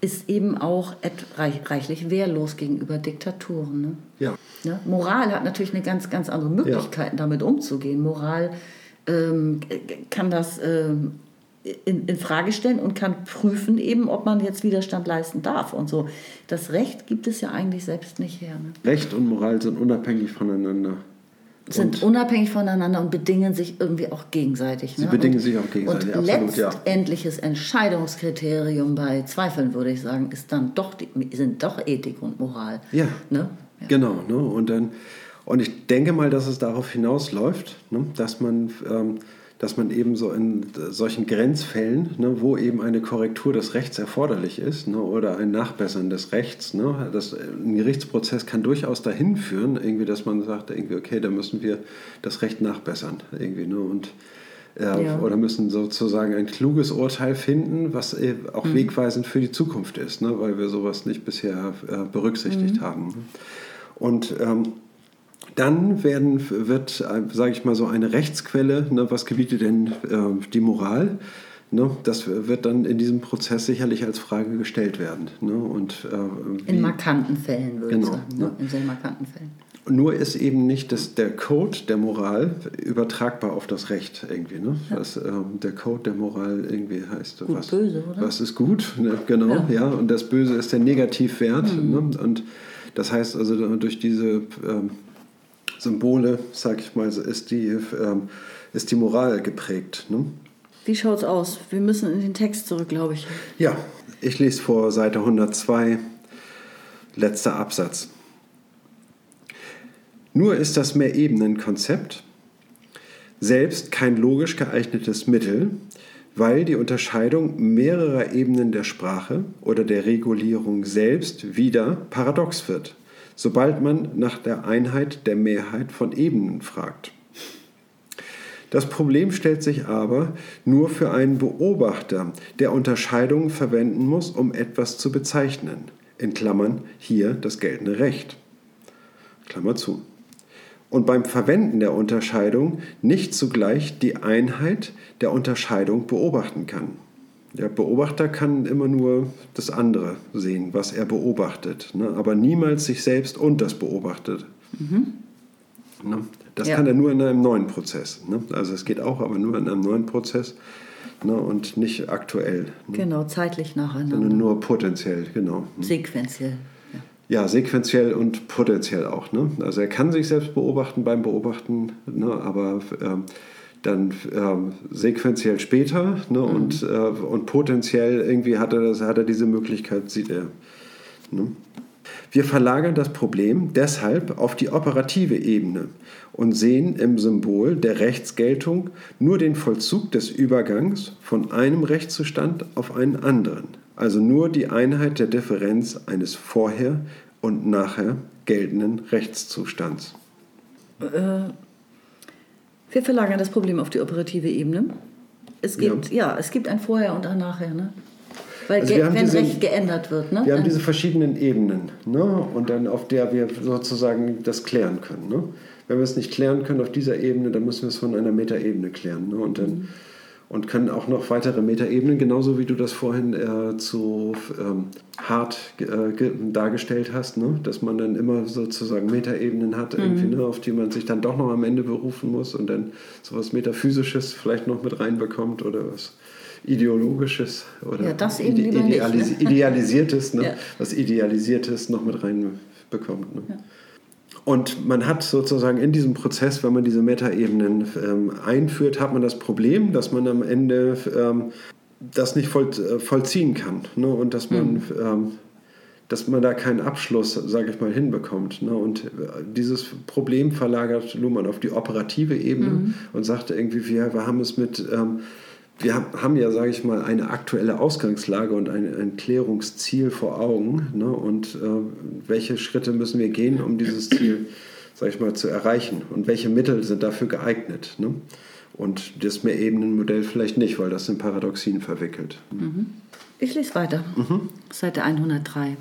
ist eben auch reich, reichlich wehrlos gegenüber Diktaturen. Ne? Ja. Ne? Moral hat natürlich eine ganz, ganz andere Möglichkeit, ja. damit umzugehen. Moral ähm, kann das ähm, in, in Frage stellen und kann prüfen eben, ob man jetzt Widerstand leisten darf und so. Das Recht gibt es ja eigentlich selbst nicht her. Ne? Recht und Moral sind unabhängig voneinander. Sind und unabhängig voneinander und bedingen sich irgendwie auch gegenseitig. Sie ne? bedingen und, sich auch gegenseitig, und absolut, letztendliches ja. Entscheidungskriterium bei Zweifeln, würde ich sagen, ist dann doch die, sind doch Ethik und Moral. Ja, ne? ja. genau. Ne? Und, dann, und ich denke mal, dass es darauf hinausläuft, ne? dass man... Ähm, dass man eben so in solchen Grenzfällen, ne, wo eben eine Korrektur des Rechts erforderlich ist ne, oder ein Nachbessern des Rechts, ne, das, ein Gerichtsprozess kann durchaus dahin führen, irgendwie, dass man sagt, irgendwie, okay, da müssen wir das Recht nachbessern. Irgendwie, ne, und äh, ja. oder müssen sozusagen ein kluges Urteil finden, was äh, auch mhm. wegweisend für die Zukunft ist, ne? weil wir sowas nicht bisher äh, berücksichtigt mhm. haben. Und ähm, dann werden, wird, äh, sage ich mal, so eine Rechtsquelle, ne, was gebietet denn äh, die Moral? Ne, das wird dann in diesem Prozess sicherlich als Frage gestellt werden. Ne, und, äh, in markanten Fällen, würde genau, ich sagen. Ne? In sehr markanten Fällen. Nur ist eben nicht das, der Code der Moral übertragbar auf das Recht irgendwie. Ne? Ja. Das, ähm, der Code der Moral irgendwie heißt, gut, was, böse, oder? was ist gut, ne? genau, ja. ja. Und das Böse ist der Negativwert. Mhm. Ne? Und das heißt also durch diese ähm, Symbole, sag ich mal, ist die, ähm, ist die Moral geprägt. Ne? Wie schaut es aus? Wir müssen in den Text zurück, glaube ich. Ja, ich lese vor Seite 102, letzter Absatz. Nur ist das Mehrebenenkonzept selbst kein logisch geeignetes Mittel, weil die Unterscheidung mehrerer Ebenen der Sprache oder der Regulierung selbst wieder paradox wird sobald man nach der Einheit der Mehrheit von Ebenen fragt. Das Problem stellt sich aber nur für einen Beobachter, der Unterscheidungen verwenden muss, um etwas zu bezeichnen. In Klammern hier das geltende Recht. Klammer zu. Und beim Verwenden der Unterscheidung nicht zugleich die Einheit der Unterscheidung beobachten kann. Der Beobachter kann immer nur das andere sehen, was er beobachtet, ne? aber niemals sich selbst und das beobachtet. Mhm. Ne? Das ja. kann er nur in einem neuen Prozess. Ne? Also es geht auch, aber nur in einem neuen Prozess ne? und nicht aktuell. Ne? Genau, zeitlich nacheinander. Sondern nur potenziell, genau. Ne? Sequenziell. Ja. ja, sequenziell und potenziell auch. Ne? Also er kann sich selbst beobachten beim Beobachten, ne? aber... Ähm, dann ähm, sequenziell später ne, mhm. und, äh, und potenziell irgendwie hat er, das, hat er diese Möglichkeit, sieht er. Ne? Wir verlagern das Problem deshalb auf die operative Ebene und sehen im Symbol der Rechtsgeltung nur den Vollzug des Übergangs von einem Rechtszustand auf einen anderen, also nur die Einheit der Differenz eines vorher und nachher geltenden Rechtszustands. Äh, wir verlagern das Problem auf die operative Ebene. Es gibt, ja, ja es gibt ein Vorher und ein Nachher. Ne? Weil also wenn diese, Recht geändert wird. Ne? Wir haben diese verschiedenen Ebenen ne? und dann auf der wir sozusagen das klären können. Ne? Wenn wir es nicht klären können auf dieser Ebene, dann müssen wir es von einer Metaebene klären. Ne? Und dann mhm und können auch noch weitere Metaebenen, genauso wie du das vorhin äh, zu ähm, hart äh, dargestellt hast, ne? dass man dann immer sozusagen Metaebenen hat, mhm. ne? auf die man sich dann doch noch am Ende berufen muss und dann sowas Metaphysisches vielleicht noch mit reinbekommt oder was Ideologisches oder ja, ide idealis nicht, ne? Idealisiertes, ne? ja. was Idealisiertes noch mit reinbekommt. Ne? Ja. Und man hat sozusagen in diesem Prozess, wenn man diese Metaebenen ähm, einführt, hat man das Problem, dass man am Ende ähm, das nicht voll, äh, vollziehen kann. Ne? Und dass man, mhm. ähm, dass man da keinen Abschluss, sage ich mal, hinbekommt. Ne? Und äh, dieses Problem verlagert Luhmann auf die operative Ebene mhm. und sagte irgendwie, wir, wir haben es mit ähm, wir haben ja, sage ich mal, eine aktuelle Ausgangslage und ein, ein Klärungsziel vor Augen. Ne? Und äh, welche Schritte müssen wir gehen, um dieses Ziel, sage ich mal, zu erreichen? Und welche Mittel sind dafür geeignet? Ne? Und das Mehrebenenmodell vielleicht nicht, weil das in Paradoxien verwickelt. Mhm. Ich lese weiter. Mhm. Seite 103.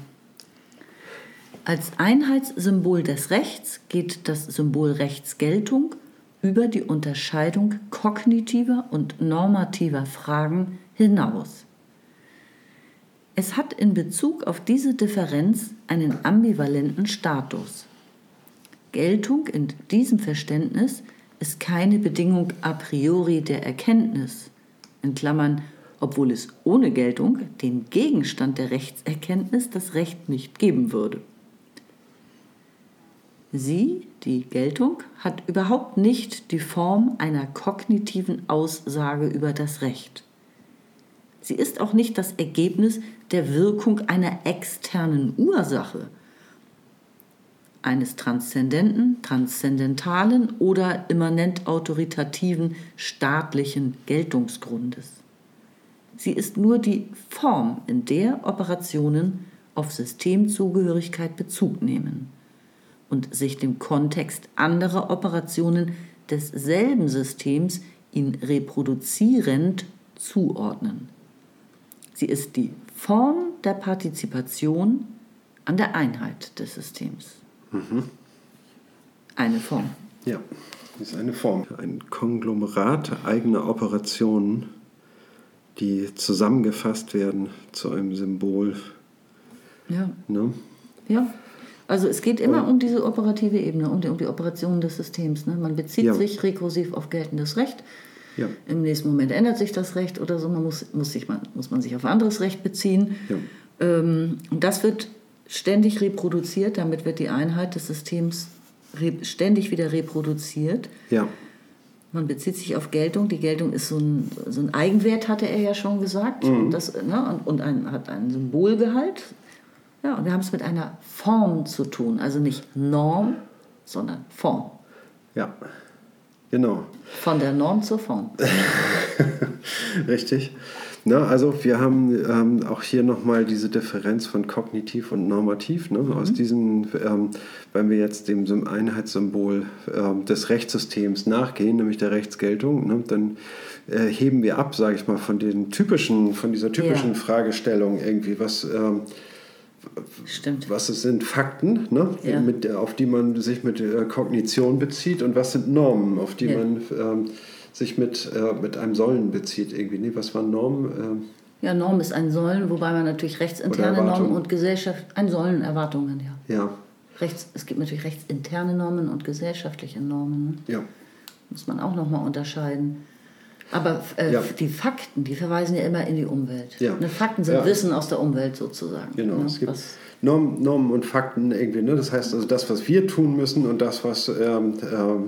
Als Einheitssymbol des Rechts geht das Symbol Rechtsgeltung über die Unterscheidung kognitiver und normativer Fragen hinaus. Es hat in Bezug auf diese Differenz einen ambivalenten Status. Geltung in diesem Verständnis ist keine Bedingung a priori der Erkenntnis, in Klammern, obwohl es ohne Geltung den Gegenstand der Rechtserkenntnis das Recht nicht geben würde. Sie, die Geltung, hat überhaupt nicht die Form einer kognitiven Aussage über das Recht. Sie ist auch nicht das Ergebnis der Wirkung einer externen Ursache, eines transzendenten, transzendentalen oder immanent autoritativen staatlichen Geltungsgrundes. Sie ist nur die Form, in der Operationen auf Systemzugehörigkeit Bezug nehmen und sich dem Kontext anderer Operationen desselben Systems ihn reproduzierend zuordnen. Sie ist die Form der Partizipation an der Einheit des Systems. Mhm. Eine Form. Ja, das ist eine Form. Ein Konglomerat eigener Operationen, die zusammengefasst werden zu einem Symbol. Ja. Ne? Ja. Also es geht immer um diese operative Ebene, um die, um die Operation des Systems. Ne? Man bezieht ja. sich rekursiv auf geltendes Recht. Ja. Im nächsten Moment ändert sich das Recht oder so. Man muss, muss, sich, man, muss man sich auf anderes Recht beziehen. Ja. Ähm, und das wird ständig reproduziert. Damit wird die Einheit des Systems ständig wieder reproduziert. Ja. Man bezieht sich auf Geltung. Die Geltung ist so ein, so ein Eigenwert, hatte er ja schon gesagt. Mhm. Das, ne, und, und ein, hat einen Symbolgehalt. Ja, und wir haben es mit einer Form zu tun. Also nicht Norm, sondern Form. Ja, genau. Von der Norm zur Form. Richtig. Na, also wir haben ähm, auch hier nochmal diese Differenz von kognitiv und normativ. Ne? Mhm. Aus diesen, ähm, wenn wir jetzt dem Einheitssymbol ähm, des Rechtssystems nachgehen, nämlich der Rechtsgeltung, ne? dann äh, heben wir ab, sage ich mal, von den typischen, von dieser typischen ja. Fragestellung irgendwie, was ähm, Stimmt. Was sind Fakten, ne? Ja. Mit, auf die man sich mit äh, Kognition bezieht und was sind Normen, auf die ja. man ähm, sich mit, äh, mit einem Sollen bezieht irgendwie. Nee, was waren Normen? Ähm, ja, Norm ist ein Sollen, wobei man natürlich rechtsinterne Normen und Gesellschaft, ein Sollen Erwartungen, ja. Ja. Rechts, es gibt natürlich rechtsinterne Normen und gesellschaftliche Normen. Ne? Ja. Muss man auch nochmal unterscheiden. Aber äh, ja. die Fakten, die verweisen ja immer in die Umwelt. Ja. Ne, Fakten sind ja. Wissen aus der Umwelt sozusagen. Genau, ne? es gibt Normen, Normen, und Fakten irgendwie. Ne? Das heißt also das, was wir tun müssen und das, was, ähm, ähm,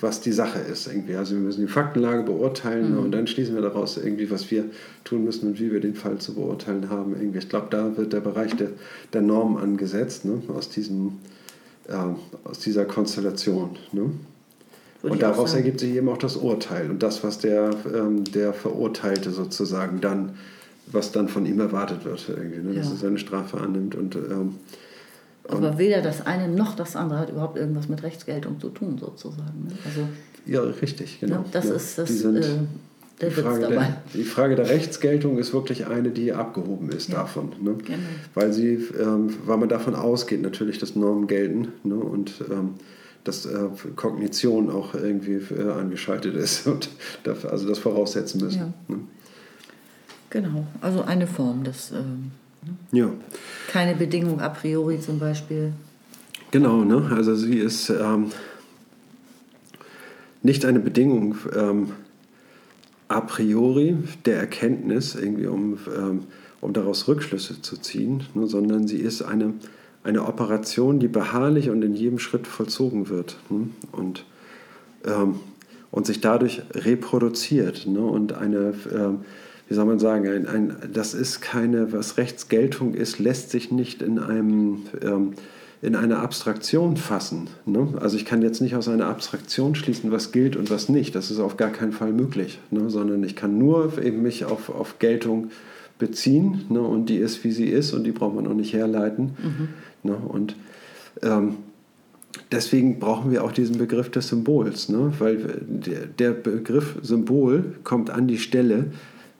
was die Sache ist irgendwie. Also wir müssen die Faktenlage beurteilen mhm. und dann schließen wir daraus irgendwie, was wir tun müssen und wie wir den Fall zu beurteilen haben. Irgendwie. Ich glaube, da wird der Bereich der, der Norm angesetzt, ne? aus, diesem, äh, aus dieser Konstellation. Ne? Und daraus ergibt sich eben auch das Urteil und das, was der, ähm, der Verurteilte sozusagen dann, was dann von ihm erwartet wird, irgendwie, ne? dass ja. er seine Strafe annimmt. Und, ähm, aber weder das eine noch das andere hat überhaupt irgendwas mit Rechtsgeltung zu tun, sozusagen. Ne? Also, ja, richtig, genau. Ne? Das ja, ist das. Sind, äh, die Frage, der, die Frage, der, Rechtsgeltung ist wirklich eine, die abgehoben ist ja, davon. Ne? Genau. Weil, sie, ähm, weil man davon ausgeht, natürlich, dass Normen gelten. Ne? Und ähm, dass äh, Kognition auch irgendwie äh, angeschaltet ist und dafür, also das voraussetzen müssen. Ja. Ne? Genau, also eine Form des. Ähm, ne? ja. Keine Bedingung a priori zum Beispiel. Genau, ne? also sie ist ähm, nicht eine Bedingung ähm, a priori der Erkenntnis, irgendwie um, ähm, um daraus Rückschlüsse zu ziehen, ne? sondern sie ist eine eine Operation, die beharrlich und in jedem Schritt vollzogen wird hm? und, ähm, und sich dadurch reproduziert. Ne? Und eine, ähm, wie soll man sagen, ein, ein, das ist keine, was Rechtsgeltung ist, lässt sich nicht in einem ähm, in eine Abstraktion fassen. Ne? Also ich kann jetzt nicht aus einer Abstraktion schließen, was gilt und was nicht. Das ist auf gar keinen Fall möglich, ne? sondern ich kann nur eben mich auf, auf Geltung beziehen ne? und die ist, wie sie ist und die braucht man auch nicht herleiten. Mhm. Ne? Und ähm, deswegen brauchen wir auch diesen Begriff des Symbols, ne? weil der Begriff Symbol kommt an die Stelle,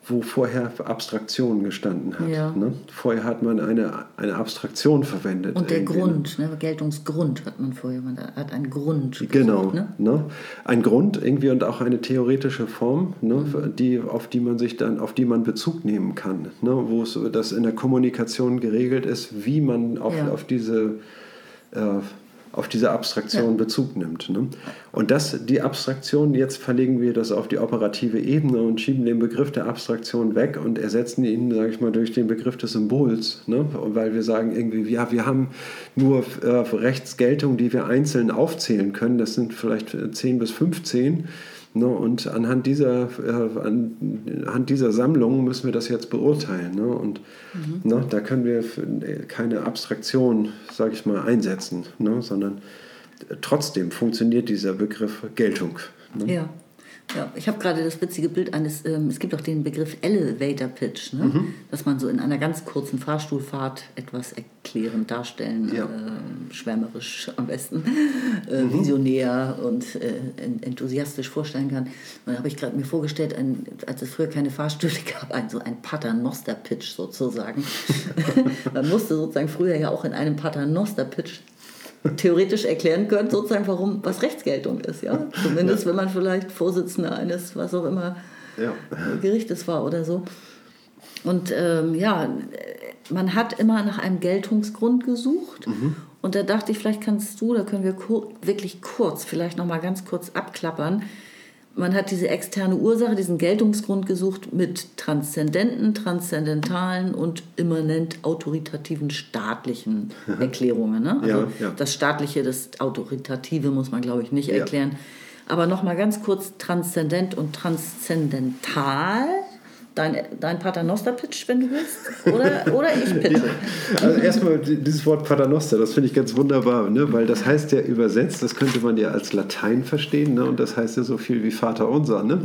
wo vorher Abstraktion gestanden hat. Ja. Ne? Vorher hat man eine, eine Abstraktion verwendet. Und der Grund, ne? Geltungsgrund hat man vorher, man hat einen Grund. Genau, gesucht, ne? ne? ein Grund irgendwie und auch eine theoretische Form, ne? Mhm. die, auf die man sich dann, auf die man Bezug nehmen kann, ne? wo es das in der Kommunikation geregelt ist, wie man auf, ja. auf diese äh, auf diese Abstraktion ja. Bezug nimmt. Ne? Und das, die Abstraktion, jetzt verlegen wir das auf die operative Ebene und schieben den Begriff der Abstraktion weg und ersetzen ihn, sage ich mal, durch den Begriff des Symbols. Ne? Weil wir sagen irgendwie, ja, wir haben nur äh, Rechtsgeltung, die wir einzeln aufzählen können. Das sind vielleicht 10 bis 15. Ne, und anhand dieser, äh, anhand dieser Sammlung müssen wir das jetzt beurteilen. Ne? Und mhm. ne, da können wir keine Abstraktion, sage ich mal, einsetzen, ne? sondern trotzdem funktioniert dieser Begriff Geltung. Ne? Ja, Ja, ich habe gerade das witzige Bild eines, ähm, es gibt auch den Begriff Elevator Pitch, ne? Mhm. dass man so in einer ganz kurzen Fahrstuhlfahrt etwas erklärend darstellen, ja. äh, schwärmerisch am besten, äh, mhm. visionär und äh, enthusiastisch vorstellen kann. Und da habe ich gerade mir vorgestellt, ein, als es früher keine Fahrstühle gab, ein, so ein Paternoster Pitch sozusagen. man musste sozusagen früher ja auch in einem Paternoster Pitch theoretisch erklären könnt, sozusagen, warum was Rechtsgeltung ist. Ja? Zumindest wenn man vielleicht Vorsitzender eines, was auch immer, ja. Gerichtes war oder so. Und ähm, ja, man hat immer nach einem Geltungsgrund gesucht. Mhm. Und da dachte ich, vielleicht kannst du, da können wir kur wirklich kurz, vielleicht nochmal ganz kurz abklappern, man hat diese externe Ursache, diesen Geltungsgrund gesucht mit transzendenten, transzendentalen und immanent autoritativen staatlichen Erklärungen. Ne? Also ja, ja. Das staatliche, das autoritative muss man, glaube ich, nicht erklären. Ja. Aber nochmal ganz kurz, transzendent und transzendental dein, dein Paternoster-Pitch, wenn du willst? Oder, oder ich pitche? Ja, also erstmal dieses Wort Paternoster, das finde ich ganz wunderbar, ne? weil das heißt ja übersetzt, das könnte man ja als Latein verstehen ne? und das heißt ja so viel wie Vater unser. Ne?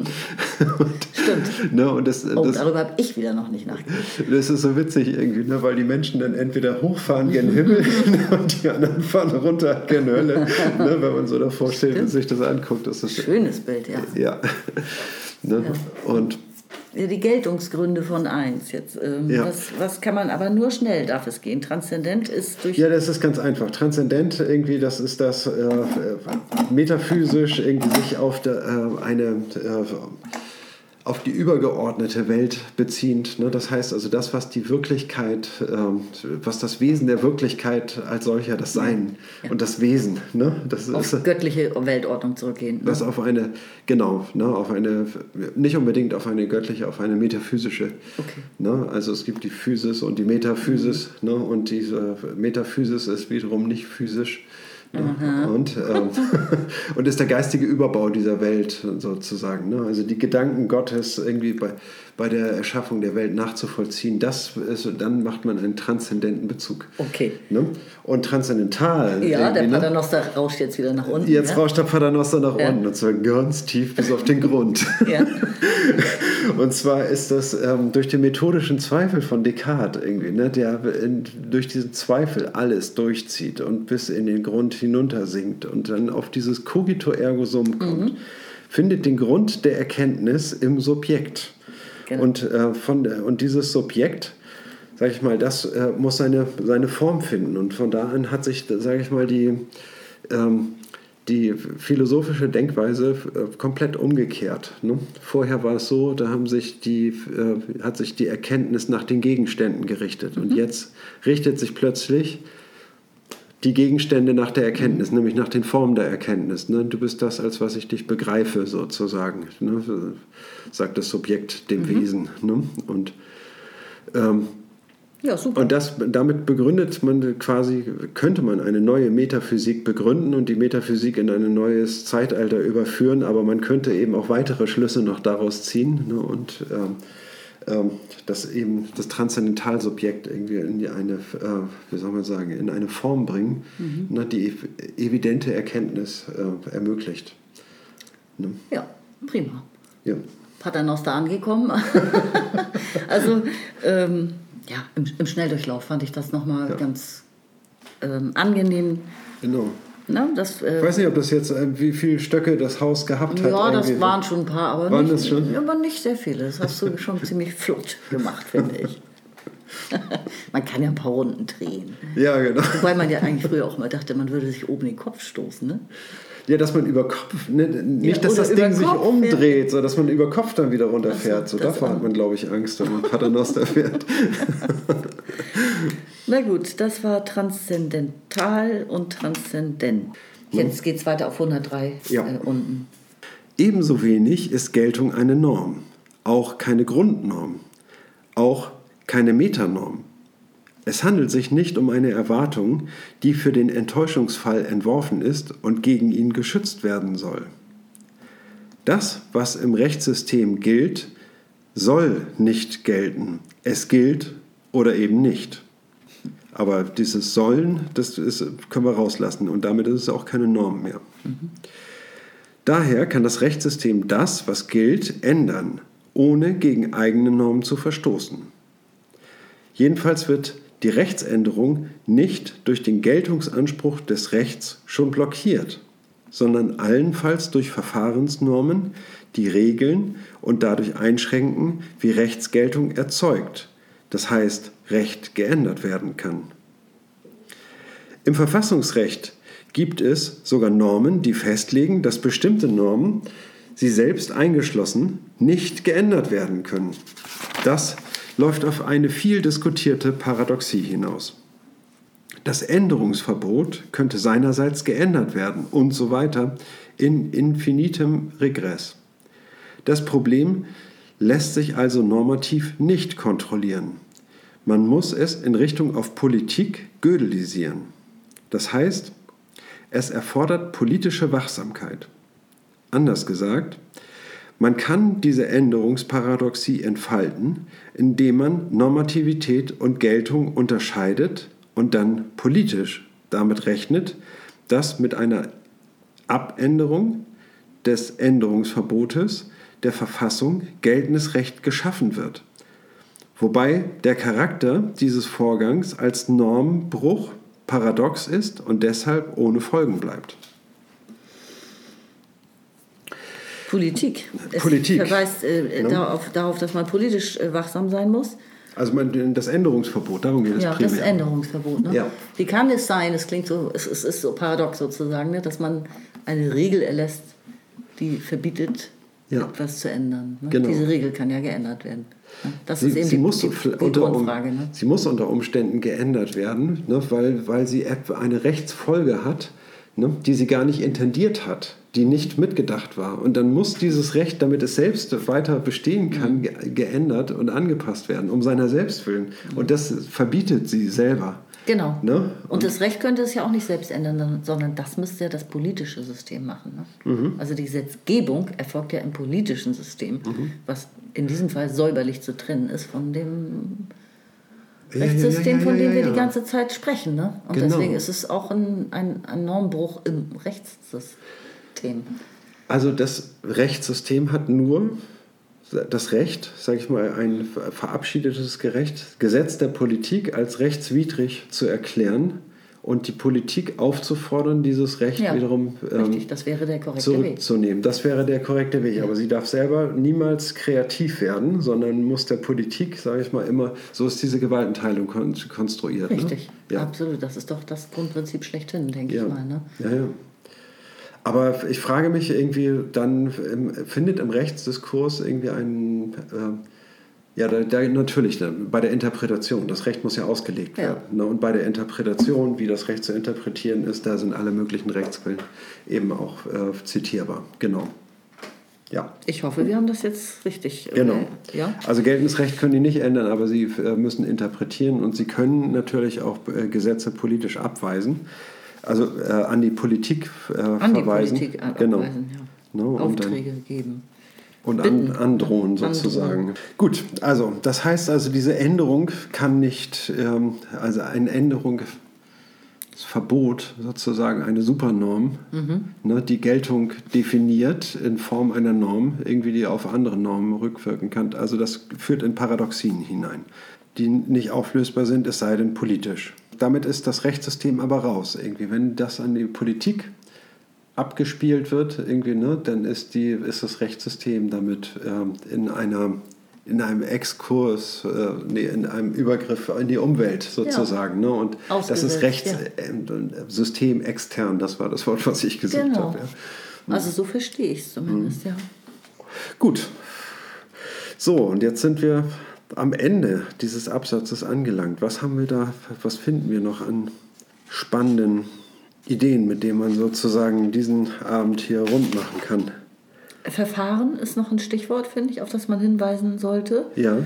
Und, Stimmt. Ne? Und das, oh, das, darüber habe ich wieder noch nicht nachgedacht. Das ist so witzig irgendwie, ne? weil die Menschen dann entweder hochfahren gen Himmel und die anderen fahren runter gen Hölle, ne? wenn man so davor steht Stimmt. und sich das anguckt. Das ist Schönes Bild, ja. Ja. Ne? ja. Und ja, die Geltungsgründe von eins jetzt. Ähm, ja. was, was kann man, aber nur schnell darf es gehen. Transzendent ist durch. Ja, das ist ganz einfach. Transzendent irgendwie, das ist das äh, äh metaphysisch irgendwie sich auf der, äh, eine äh, auf die übergeordnete Welt beziehend. Ne? Das heißt also das, was die Wirklichkeit, ähm, was das Wesen der Wirklichkeit als solcher, das Sein ja. und das Wesen. Ne? Das auf ist, göttliche Weltordnung zurückgehen. Ne? Das auf eine, genau, ne? auf eine, nicht unbedingt auf eine göttliche, auf eine metaphysische. Okay. Also es gibt die Physis und die Metaphysis mhm. ne? und diese Metaphysis ist wiederum nicht physisch. Und, ähm, und ist der geistige Überbau dieser Welt sozusagen. Ne? Also die Gedanken Gottes irgendwie bei, bei der Erschaffung der Welt nachzuvollziehen, das ist, dann macht man einen transzendenten Bezug. Okay. Ne? Und transzendental. Ja, der ne? Paternoster ne? rauscht jetzt wieder nach unten. Jetzt ja? rauscht der Paternoster nach ja. unten und zwar ganz tief bis auf den Grund. ja. Und zwar ist das ähm, durch den methodischen Zweifel von Descartes irgendwie, ne, der in, durch diesen Zweifel alles durchzieht und bis in den Grund hinuntersinkt und dann auf dieses Cogito ergo sum kommt. Mhm. Findet den Grund der Erkenntnis im Subjekt. Genau. Und, äh, von, und dieses Subjekt, sage ich mal, das äh, muss seine, seine Form finden. Und von da an hat sich, sage ich mal, die, ähm, die philosophische Denkweise äh, komplett umgekehrt. Ne? Vorher war es so, da haben sich die, äh, hat sich die Erkenntnis nach den Gegenständen gerichtet. Mhm. Und jetzt richtet sich plötzlich die Gegenstände nach der Erkenntnis, nämlich nach den Formen der Erkenntnis. Ne? Du bist das, als was ich dich begreife, sozusagen, ne? sagt das Subjekt dem mhm. Wesen. Ne? Und, ähm, ja, super. und das, damit begründet man quasi, könnte man eine neue Metaphysik begründen und die Metaphysik in ein neues Zeitalter überführen, aber man könnte eben auch weitere Schlüsse noch daraus ziehen. Ne? Und ähm, ähm, dass eben das Transzendentalsubjekt irgendwie in eine, äh, wie soll man sagen, in eine Form bringen, mhm. ne, die evidente Erkenntnis äh, ermöglicht. Ne? Ja, prima. Ja. Paternoster angekommen. also ähm, ja, im, im, Schnelldurchlauf fand ich das nochmal ja. ganz ähm, angenehm. Genau. Ne, das, äh, ich weiß nicht, ob das jetzt, äh, wie viele Stöcke das Haus gehabt hat. Ja, das waren schon ein paar, aber, waren nicht, das schon? aber nicht sehr viele. Das hast du schon ziemlich flott gemacht, finde ich. man kann ja ein paar Runden drehen. Ja, genau. Wobei man ja eigentlich früher auch mal dachte, man würde sich oben den Kopf stoßen. Ne? Ja, dass man über Kopf, ne, nicht, ja, dass das Ding sich umdreht, ja. sondern dass man über Kopf dann wieder runterfährt. So davor hat man, glaube ich, Angst, wenn man Paternoster fährt. Na gut, das war transzendental und transzendent. Jetzt geht es weiter auf 103 ja. äh, unten. Ebenso wenig ist Geltung eine Norm, auch keine Grundnorm, auch keine Metanorm. Es handelt sich nicht um eine Erwartung, die für den Enttäuschungsfall entworfen ist und gegen ihn geschützt werden soll. Das, was im Rechtssystem gilt, soll nicht gelten. Es gilt oder eben nicht. Aber dieses Sollen, das ist, können wir rauslassen und damit ist es auch keine Norm mehr. Mhm. Daher kann das Rechtssystem das, was gilt, ändern, ohne gegen eigene Normen zu verstoßen. Jedenfalls wird die Rechtsänderung nicht durch den Geltungsanspruch des Rechts schon blockiert, sondern allenfalls durch Verfahrensnormen, die regeln und dadurch einschränken, wie Rechtsgeltung erzeugt, das heißt Recht geändert werden kann. Im Verfassungsrecht gibt es sogar Normen, die festlegen, dass bestimmte Normen, sie selbst eingeschlossen, nicht geändert werden können. Das läuft auf eine viel diskutierte Paradoxie hinaus. Das Änderungsverbot könnte seinerseits geändert werden und so weiter in infinitem Regress. Das Problem lässt sich also normativ nicht kontrollieren. Man muss es in Richtung auf Politik gödelisieren. Das heißt, es erfordert politische Wachsamkeit. Anders gesagt, man kann diese Änderungsparadoxie entfalten, indem man Normativität und Geltung unterscheidet und dann politisch damit rechnet, dass mit einer Abänderung des Änderungsverbotes der Verfassung geltendes Recht geschaffen wird. Wobei der Charakter dieses Vorgangs als Normbruch paradox ist und deshalb ohne Folgen bleibt. Politik. Es Politik. verweist äh, ja. darauf, darauf, dass man politisch äh, wachsam sein muss. Also man, das Änderungsverbot, darum geht es ja, primär. das Änderungsverbot. Ne? Ja. Wie kann es sein, es klingt so, es, es ist so paradox sozusagen, ne, dass man eine Regel erlässt, die verbietet, ja. etwas zu ändern. Ne? Genau. Diese Regel kann ja geändert werden. Ne? Das sie, ist eben sie die, muss die, die unter, Grundfrage. Ne? Sie muss unter Umständen geändert werden, ne? weil, weil sie eine Rechtsfolge hat, ne? die sie gar nicht intendiert hat die nicht mitgedacht war. Und dann muss dieses Recht, damit es selbst weiter bestehen kann, mhm. ge geändert und angepasst werden, um seiner selbst willen. Und das verbietet sie selber. Genau. Ne? Und, und, das Recht könnte es ja auch nicht selbst ändern, sondern das müsste ja das politische System machen. Ne? Mhm. Also die Gesetzgebung erfolgt ja im politischen System, mhm. was in diesem Fall säuberlich zu trennen ist von dem Rechtssystem, ja, ja, ja, von dem wir die ganze Zeit sprechen. Ne? Und genau. deswegen ist es auch ein, ein, ein Normbruch im. Rechtssystem? Also das Rechtssystem hat nur das Recht, sage ich mal, ein verabschiedetes Gerecht, Gesetz der Politik als rechtswidrig zu erklären und die Politik aufzufordern, dieses Recht ja, wiederum ähm, das wäre der korrekte zurückzunehmen. Weg. Das wäre der korrekte Weg. Ja. Aber sie darf selber niemals kreativ werden, sondern muss der Politik, sage ich mal, immer, so ist diese Gewaltenteilung konstruiert. Ne? Richtig, ne? ja. absolut. Das ist doch das Grundprinzip schlechthin, denke ich mal. Ne? Ja, ja. Aber ich frage mich irgendwie, dann findet im Rechtsdiskurs irgendwie ein, äh, ja, da, da, natürlich, bei der Interpretation, das Recht muss ja ausgelegt ja. werden. Ne, und bei der Interpretation, wie das Recht zu interpretieren ist, da sind alle möglichen Rechtsquellen eben auch äh, zitierbar. Genau. Ja. Ich hoffe, wir haben das jetzt richtig. Äh, genau. ja? Also geltendes Recht können die nicht ändern, aber sie äh, müssen interpretieren und sie können natürlich auch äh, Gesetze politisch abweisen also äh, an die Politik äh, an verweisen. Die Politik genau. Abweisen, ja. no, Aufträge dann, geben. Und an, androhen sozusagen. Androhen. Gut, also das heißt also, diese Änderung kann nicht, ähm, also eine Änderung, das Verbot sozusagen eine Supernorm, mhm. ne, die Geltung definiert in Form einer Norm, irgendwie die auf andere Normen rückwirken kann. Also das führt in Paradoxien hinein, die nicht auflösbar sind, es sei denn politisch damit ist das Rechtssystem aber raus. Irgendwie, wenn das an die Politik abgespielt wird, irgendwie, ne, dann ist, die, ist das Rechtssystem damit ähm, in einer in einem Exkurs, äh, nee, in einem Übergriff in die Umwelt sozusagen. Ja. Ne? Und das ist Rechtssystem ja. äh, extern, das war das Wort, was ich gesucht genau. habe. Ja. Also so verstehe ich es zumindest, mhm. ja. Gut. So, und jetzt sind wir am Ende dieses Absatzes angelangt. Was haben wir da, was finden wir noch an spannenden Ideen, mit denen man sozusagen diesen Abend hier rund machen kann? Verfahren ist noch ein Stichwort, finde ich, auf das man hinweisen sollte. Ja.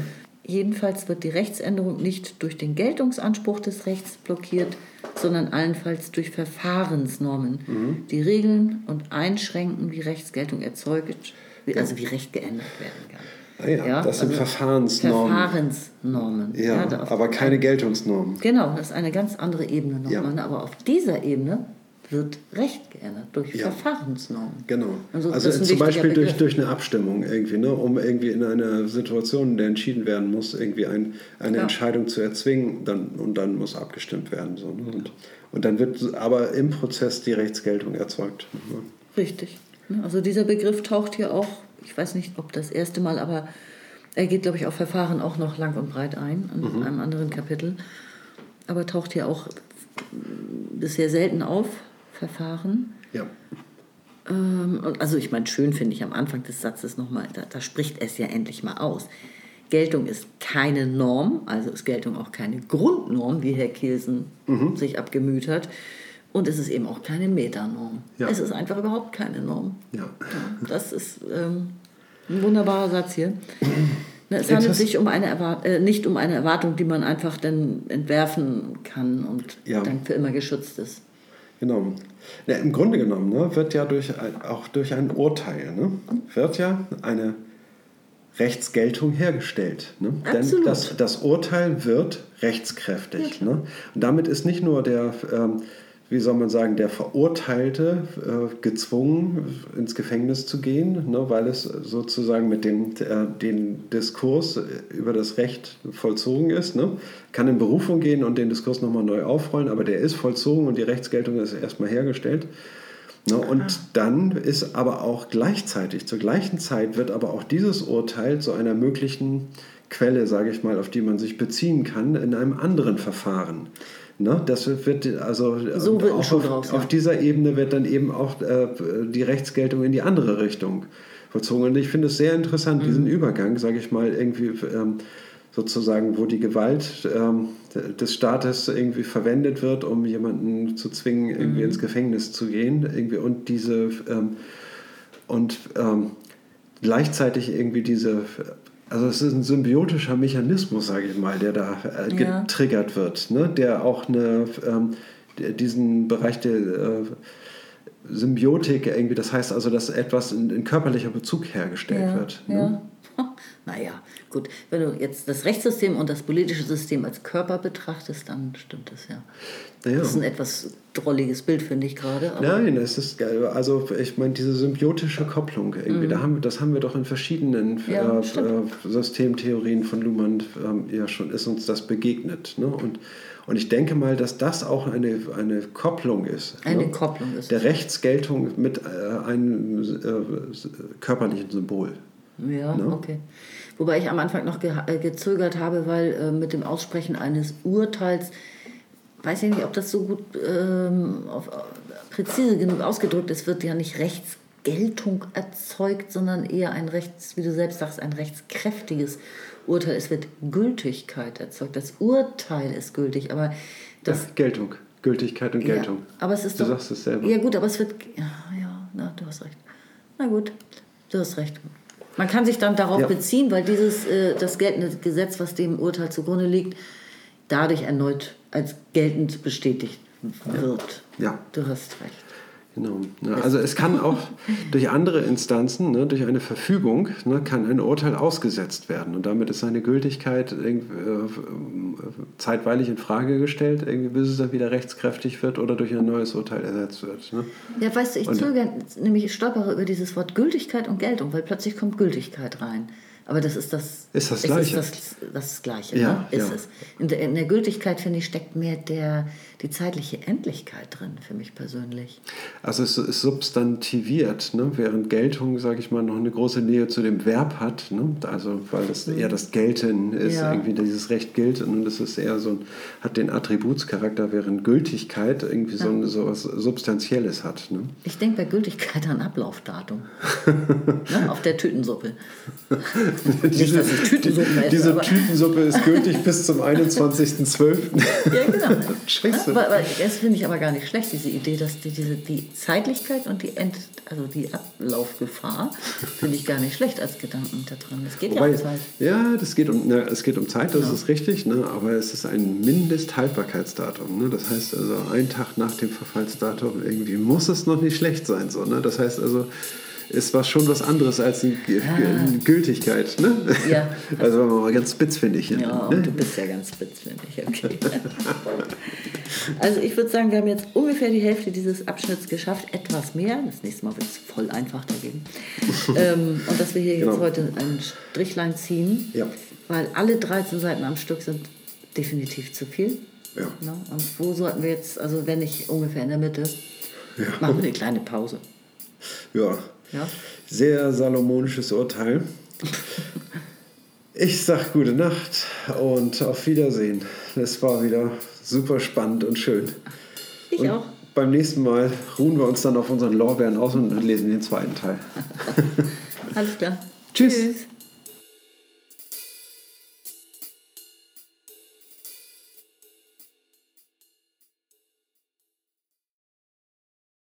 Jedenfalls wird die Rechtsänderung nicht durch den Geltungsanspruch des Rechts blockiert, sondern allenfalls durch Verfahrensnormen, mhm. die regeln und einschränken, wie Rechtsgeltung erzeugt, also wie Recht geändert werden kann. Ah ja, ja, das sind also Verfahrensnormen. Verfahrensnormen. Ja, ja aber keine Geltungsnormen. Genau, das ist eine ganz andere Ebene nochmal. Ja. Aber auf dieser Ebene wird Recht geändert durch ja. Verfahrensnormen. Genau. Also, also zum Beispiel durch, durch eine Abstimmung irgendwie, ne, um irgendwie in einer Situation, in der entschieden werden muss, irgendwie ein, eine ja. Entscheidung zu erzwingen dann, und dann muss abgestimmt werden. So, ne? und, und dann wird aber im Prozess die Rechtsgeltung erzeugt. Ne? Richtig. Also dieser Begriff taucht hier auch, ich weiß nicht, ob das erste Mal, aber er geht, glaube ich, auf Verfahren auch noch lang und breit ein, in mhm. einem anderen Kapitel. Aber taucht hier auch bisher selten auf, Verfahren. Ja. Ähm, also ich meine, schön finde ich am Anfang des Satzes nochmal, da, da spricht es ja endlich mal aus. Geltung ist keine Norm, also ist Geltung auch keine Grundnorm, wie Herr Kielsen mhm. sich abgemüht hat. Und es ist eben auch keine Metanorm. Ja. Es ist einfach überhaupt keine Norm. Ja. ja das ist ähm, ein wunderbarer Satz hier. Es handelt sich um eine äh, nicht um eine Erwartung, die man einfach dann entwerfen kann und ja. dann für immer geschützt ist. Genau. Ja, Im Grunde genommen ne, wird ja durch, auch durch ein Urteil ne, wird ja eine Rechtsgeltung hergestellt. Ne? Denn das, das Urteil wird rechtskräftig. Ja, ne? Und damit ist nicht nur der ähm, wie soll man sagen, der Verurteilte äh, gezwungen, ins Gefängnis zu gehen, ne, weil es sozusagen mit dem äh, den Diskurs über das Recht vollzogen ist. Ne, kann in Berufung gehen und den Diskurs nochmal neu aufrollen, aber der ist vollzogen und die Rechtsgeltung ist erstmal hergestellt. Ne, und dann ist aber auch gleichzeitig, zur gleichen Zeit wird aber auch dieses Urteil zu einer möglichen Quelle, sage ich mal, auf die man sich beziehen kann, in einem anderen Verfahren. Ne? Das wird also so wird auch auf, draus, auf dieser Ebene wird dann eben auch äh, die Rechtsgeltung in die andere Richtung vollzogen. Und ich finde es sehr interessant, mhm. diesen Übergang, sage ich mal, irgendwie ähm, sozusagen, wo die Gewalt ähm, des Staates irgendwie verwendet wird, um jemanden zu zwingen, irgendwie mhm. ins Gefängnis zu gehen, irgendwie und diese ähm, und ähm, gleichzeitig irgendwie diese also es ist ein symbiotischer Mechanismus, sage ich mal, der da äh, getriggert ja. wird, ne? der auch eine, ähm, diesen Bereich der äh, Symbiotik irgendwie, das heißt also, dass etwas in, in körperlicher Bezug hergestellt ja, wird. Ne? Ja. Naja, gut, wenn du jetzt das Rechtssystem und das politische System als Körper betrachtest, dann stimmt das ja. ja. Das ist ein etwas drolliges Bild, finde ich gerade. Nein, es ist also ich meine diese symbiotische Kopplung irgendwie, mhm. da haben, das haben wir doch in verschiedenen ja, äh, äh, Systemtheorien von Luhmann äh, ja schon, ist uns das begegnet. Ne? Und, und ich denke mal, dass das auch eine, eine Kopplung ist. Eine ne? Kopplung ist. Der Rechtsgeltung mit äh, einem äh, körperlichen Symbol. Ja, ne? okay. Wobei ich am Anfang noch ge äh, gezögert habe, weil äh, mit dem Aussprechen eines Urteils, weiß ich nicht, ob das so gut ähm, auf, präzise genug ausgedrückt ist, wird ja nicht Rechtsgeltung erzeugt, sondern eher ein rechts, wie du selbst sagst, ein rechtskräftiges Urteil. Es wird Gültigkeit erzeugt. Das Urteil ist gültig, aber das. Ja, Geltung. Gültigkeit und Geltung. Ja, aber es ist du doch, sagst es selber. Ja, gut, aber es wird. Ja, ja, na, du hast recht. Na gut, du hast recht. Man kann sich dann darauf ja. beziehen, weil dieses, äh, das geltende Gesetz, was dem Urteil zugrunde liegt, dadurch erneut als geltend bestätigt wird. Ja. Du hast recht. Genau. Ja, also es kann auch durch andere Instanzen, ne, durch eine Verfügung, ne, kann ein Urteil ausgesetzt werden und damit ist seine Gültigkeit äh, zeitweilig in Frage gestellt, bis es dann wieder rechtskräftig wird oder durch ein neues Urteil ersetzt wird. Ne? Ja, weißt du, ich zögere, nämlich ich stolpere über dieses Wort Gültigkeit und Geltung, weil plötzlich kommt Gültigkeit rein. Aber das ist das, ist das Gleiche. Ist das, das Gleiche, ja, ne? ist ja. es. In der, in der Gültigkeit, finde ich, steckt mehr der, die zeitliche Endlichkeit drin, für mich persönlich. Also es ist substantiviert, ne? während Geltung, sage ich mal, noch eine große Nähe zu dem Verb hat. Ne? Also weil das eher das Gelten ist, ja. irgendwie dieses Recht gilt und es ist eher so ein, hat den Attributscharakter, während Gültigkeit irgendwie so, ein, so was Substanzielles hat. Ne? Ich denke bei Gültigkeit an Ablaufdatum. ne? Auf der Tütensuppe. diese, Nicht, Tütensuppe die, diese Tütensuppe ist gültig bis zum 21.12. ja, genau. Scheiße. Aber, aber das finde ich aber gar nicht schlecht, diese Idee, dass die, diese, die Zeitlichkeit und die, End, also die Ablaufgefahr finde ich gar nicht schlecht als Gedanken da drin. Es geht Wobei, ja um Zeit. Ja, das geht um, ne, es geht um Zeit, das genau. ist richtig, ne, aber es ist ein Mindesthaltbarkeitsdatum. Ne? Das heißt also, ein Tag nach dem Verfallsdatum irgendwie muss es noch nicht schlecht sein. So, ne? Das heißt also, ist was schon was anderes als eine ah. Gültigkeit. Ne? Ja. Also wenn man mal ganz spitzfindig. Ja, ne? und du bist ja ganz spitzfindig, okay. also ich würde sagen, wir haben jetzt ungefähr die Hälfte dieses Abschnitts geschafft, etwas mehr. Das nächste Mal wird es voll einfach dagegen. ähm, und dass wir hier genau. jetzt heute ein Strichlein ziehen, ja. weil alle 13 Seiten am Stück sind definitiv zu viel. Ja. Ne? Und wo sollten wir jetzt, also wenn nicht ungefähr in der Mitte, ja. machen wir eine kleine Pause. Ja. Ja? Sehr salomonisches Urteil. ich sag gute Nacht und auf Wiedersehen. Es war wieder super spannend und schön. Ich und auch. Beim nächsten Mal ruhen wir uns dann auf unseren Lorbeeren aus und lesen den zweiten Teil. Alles klar. Tschüss. Tschüss.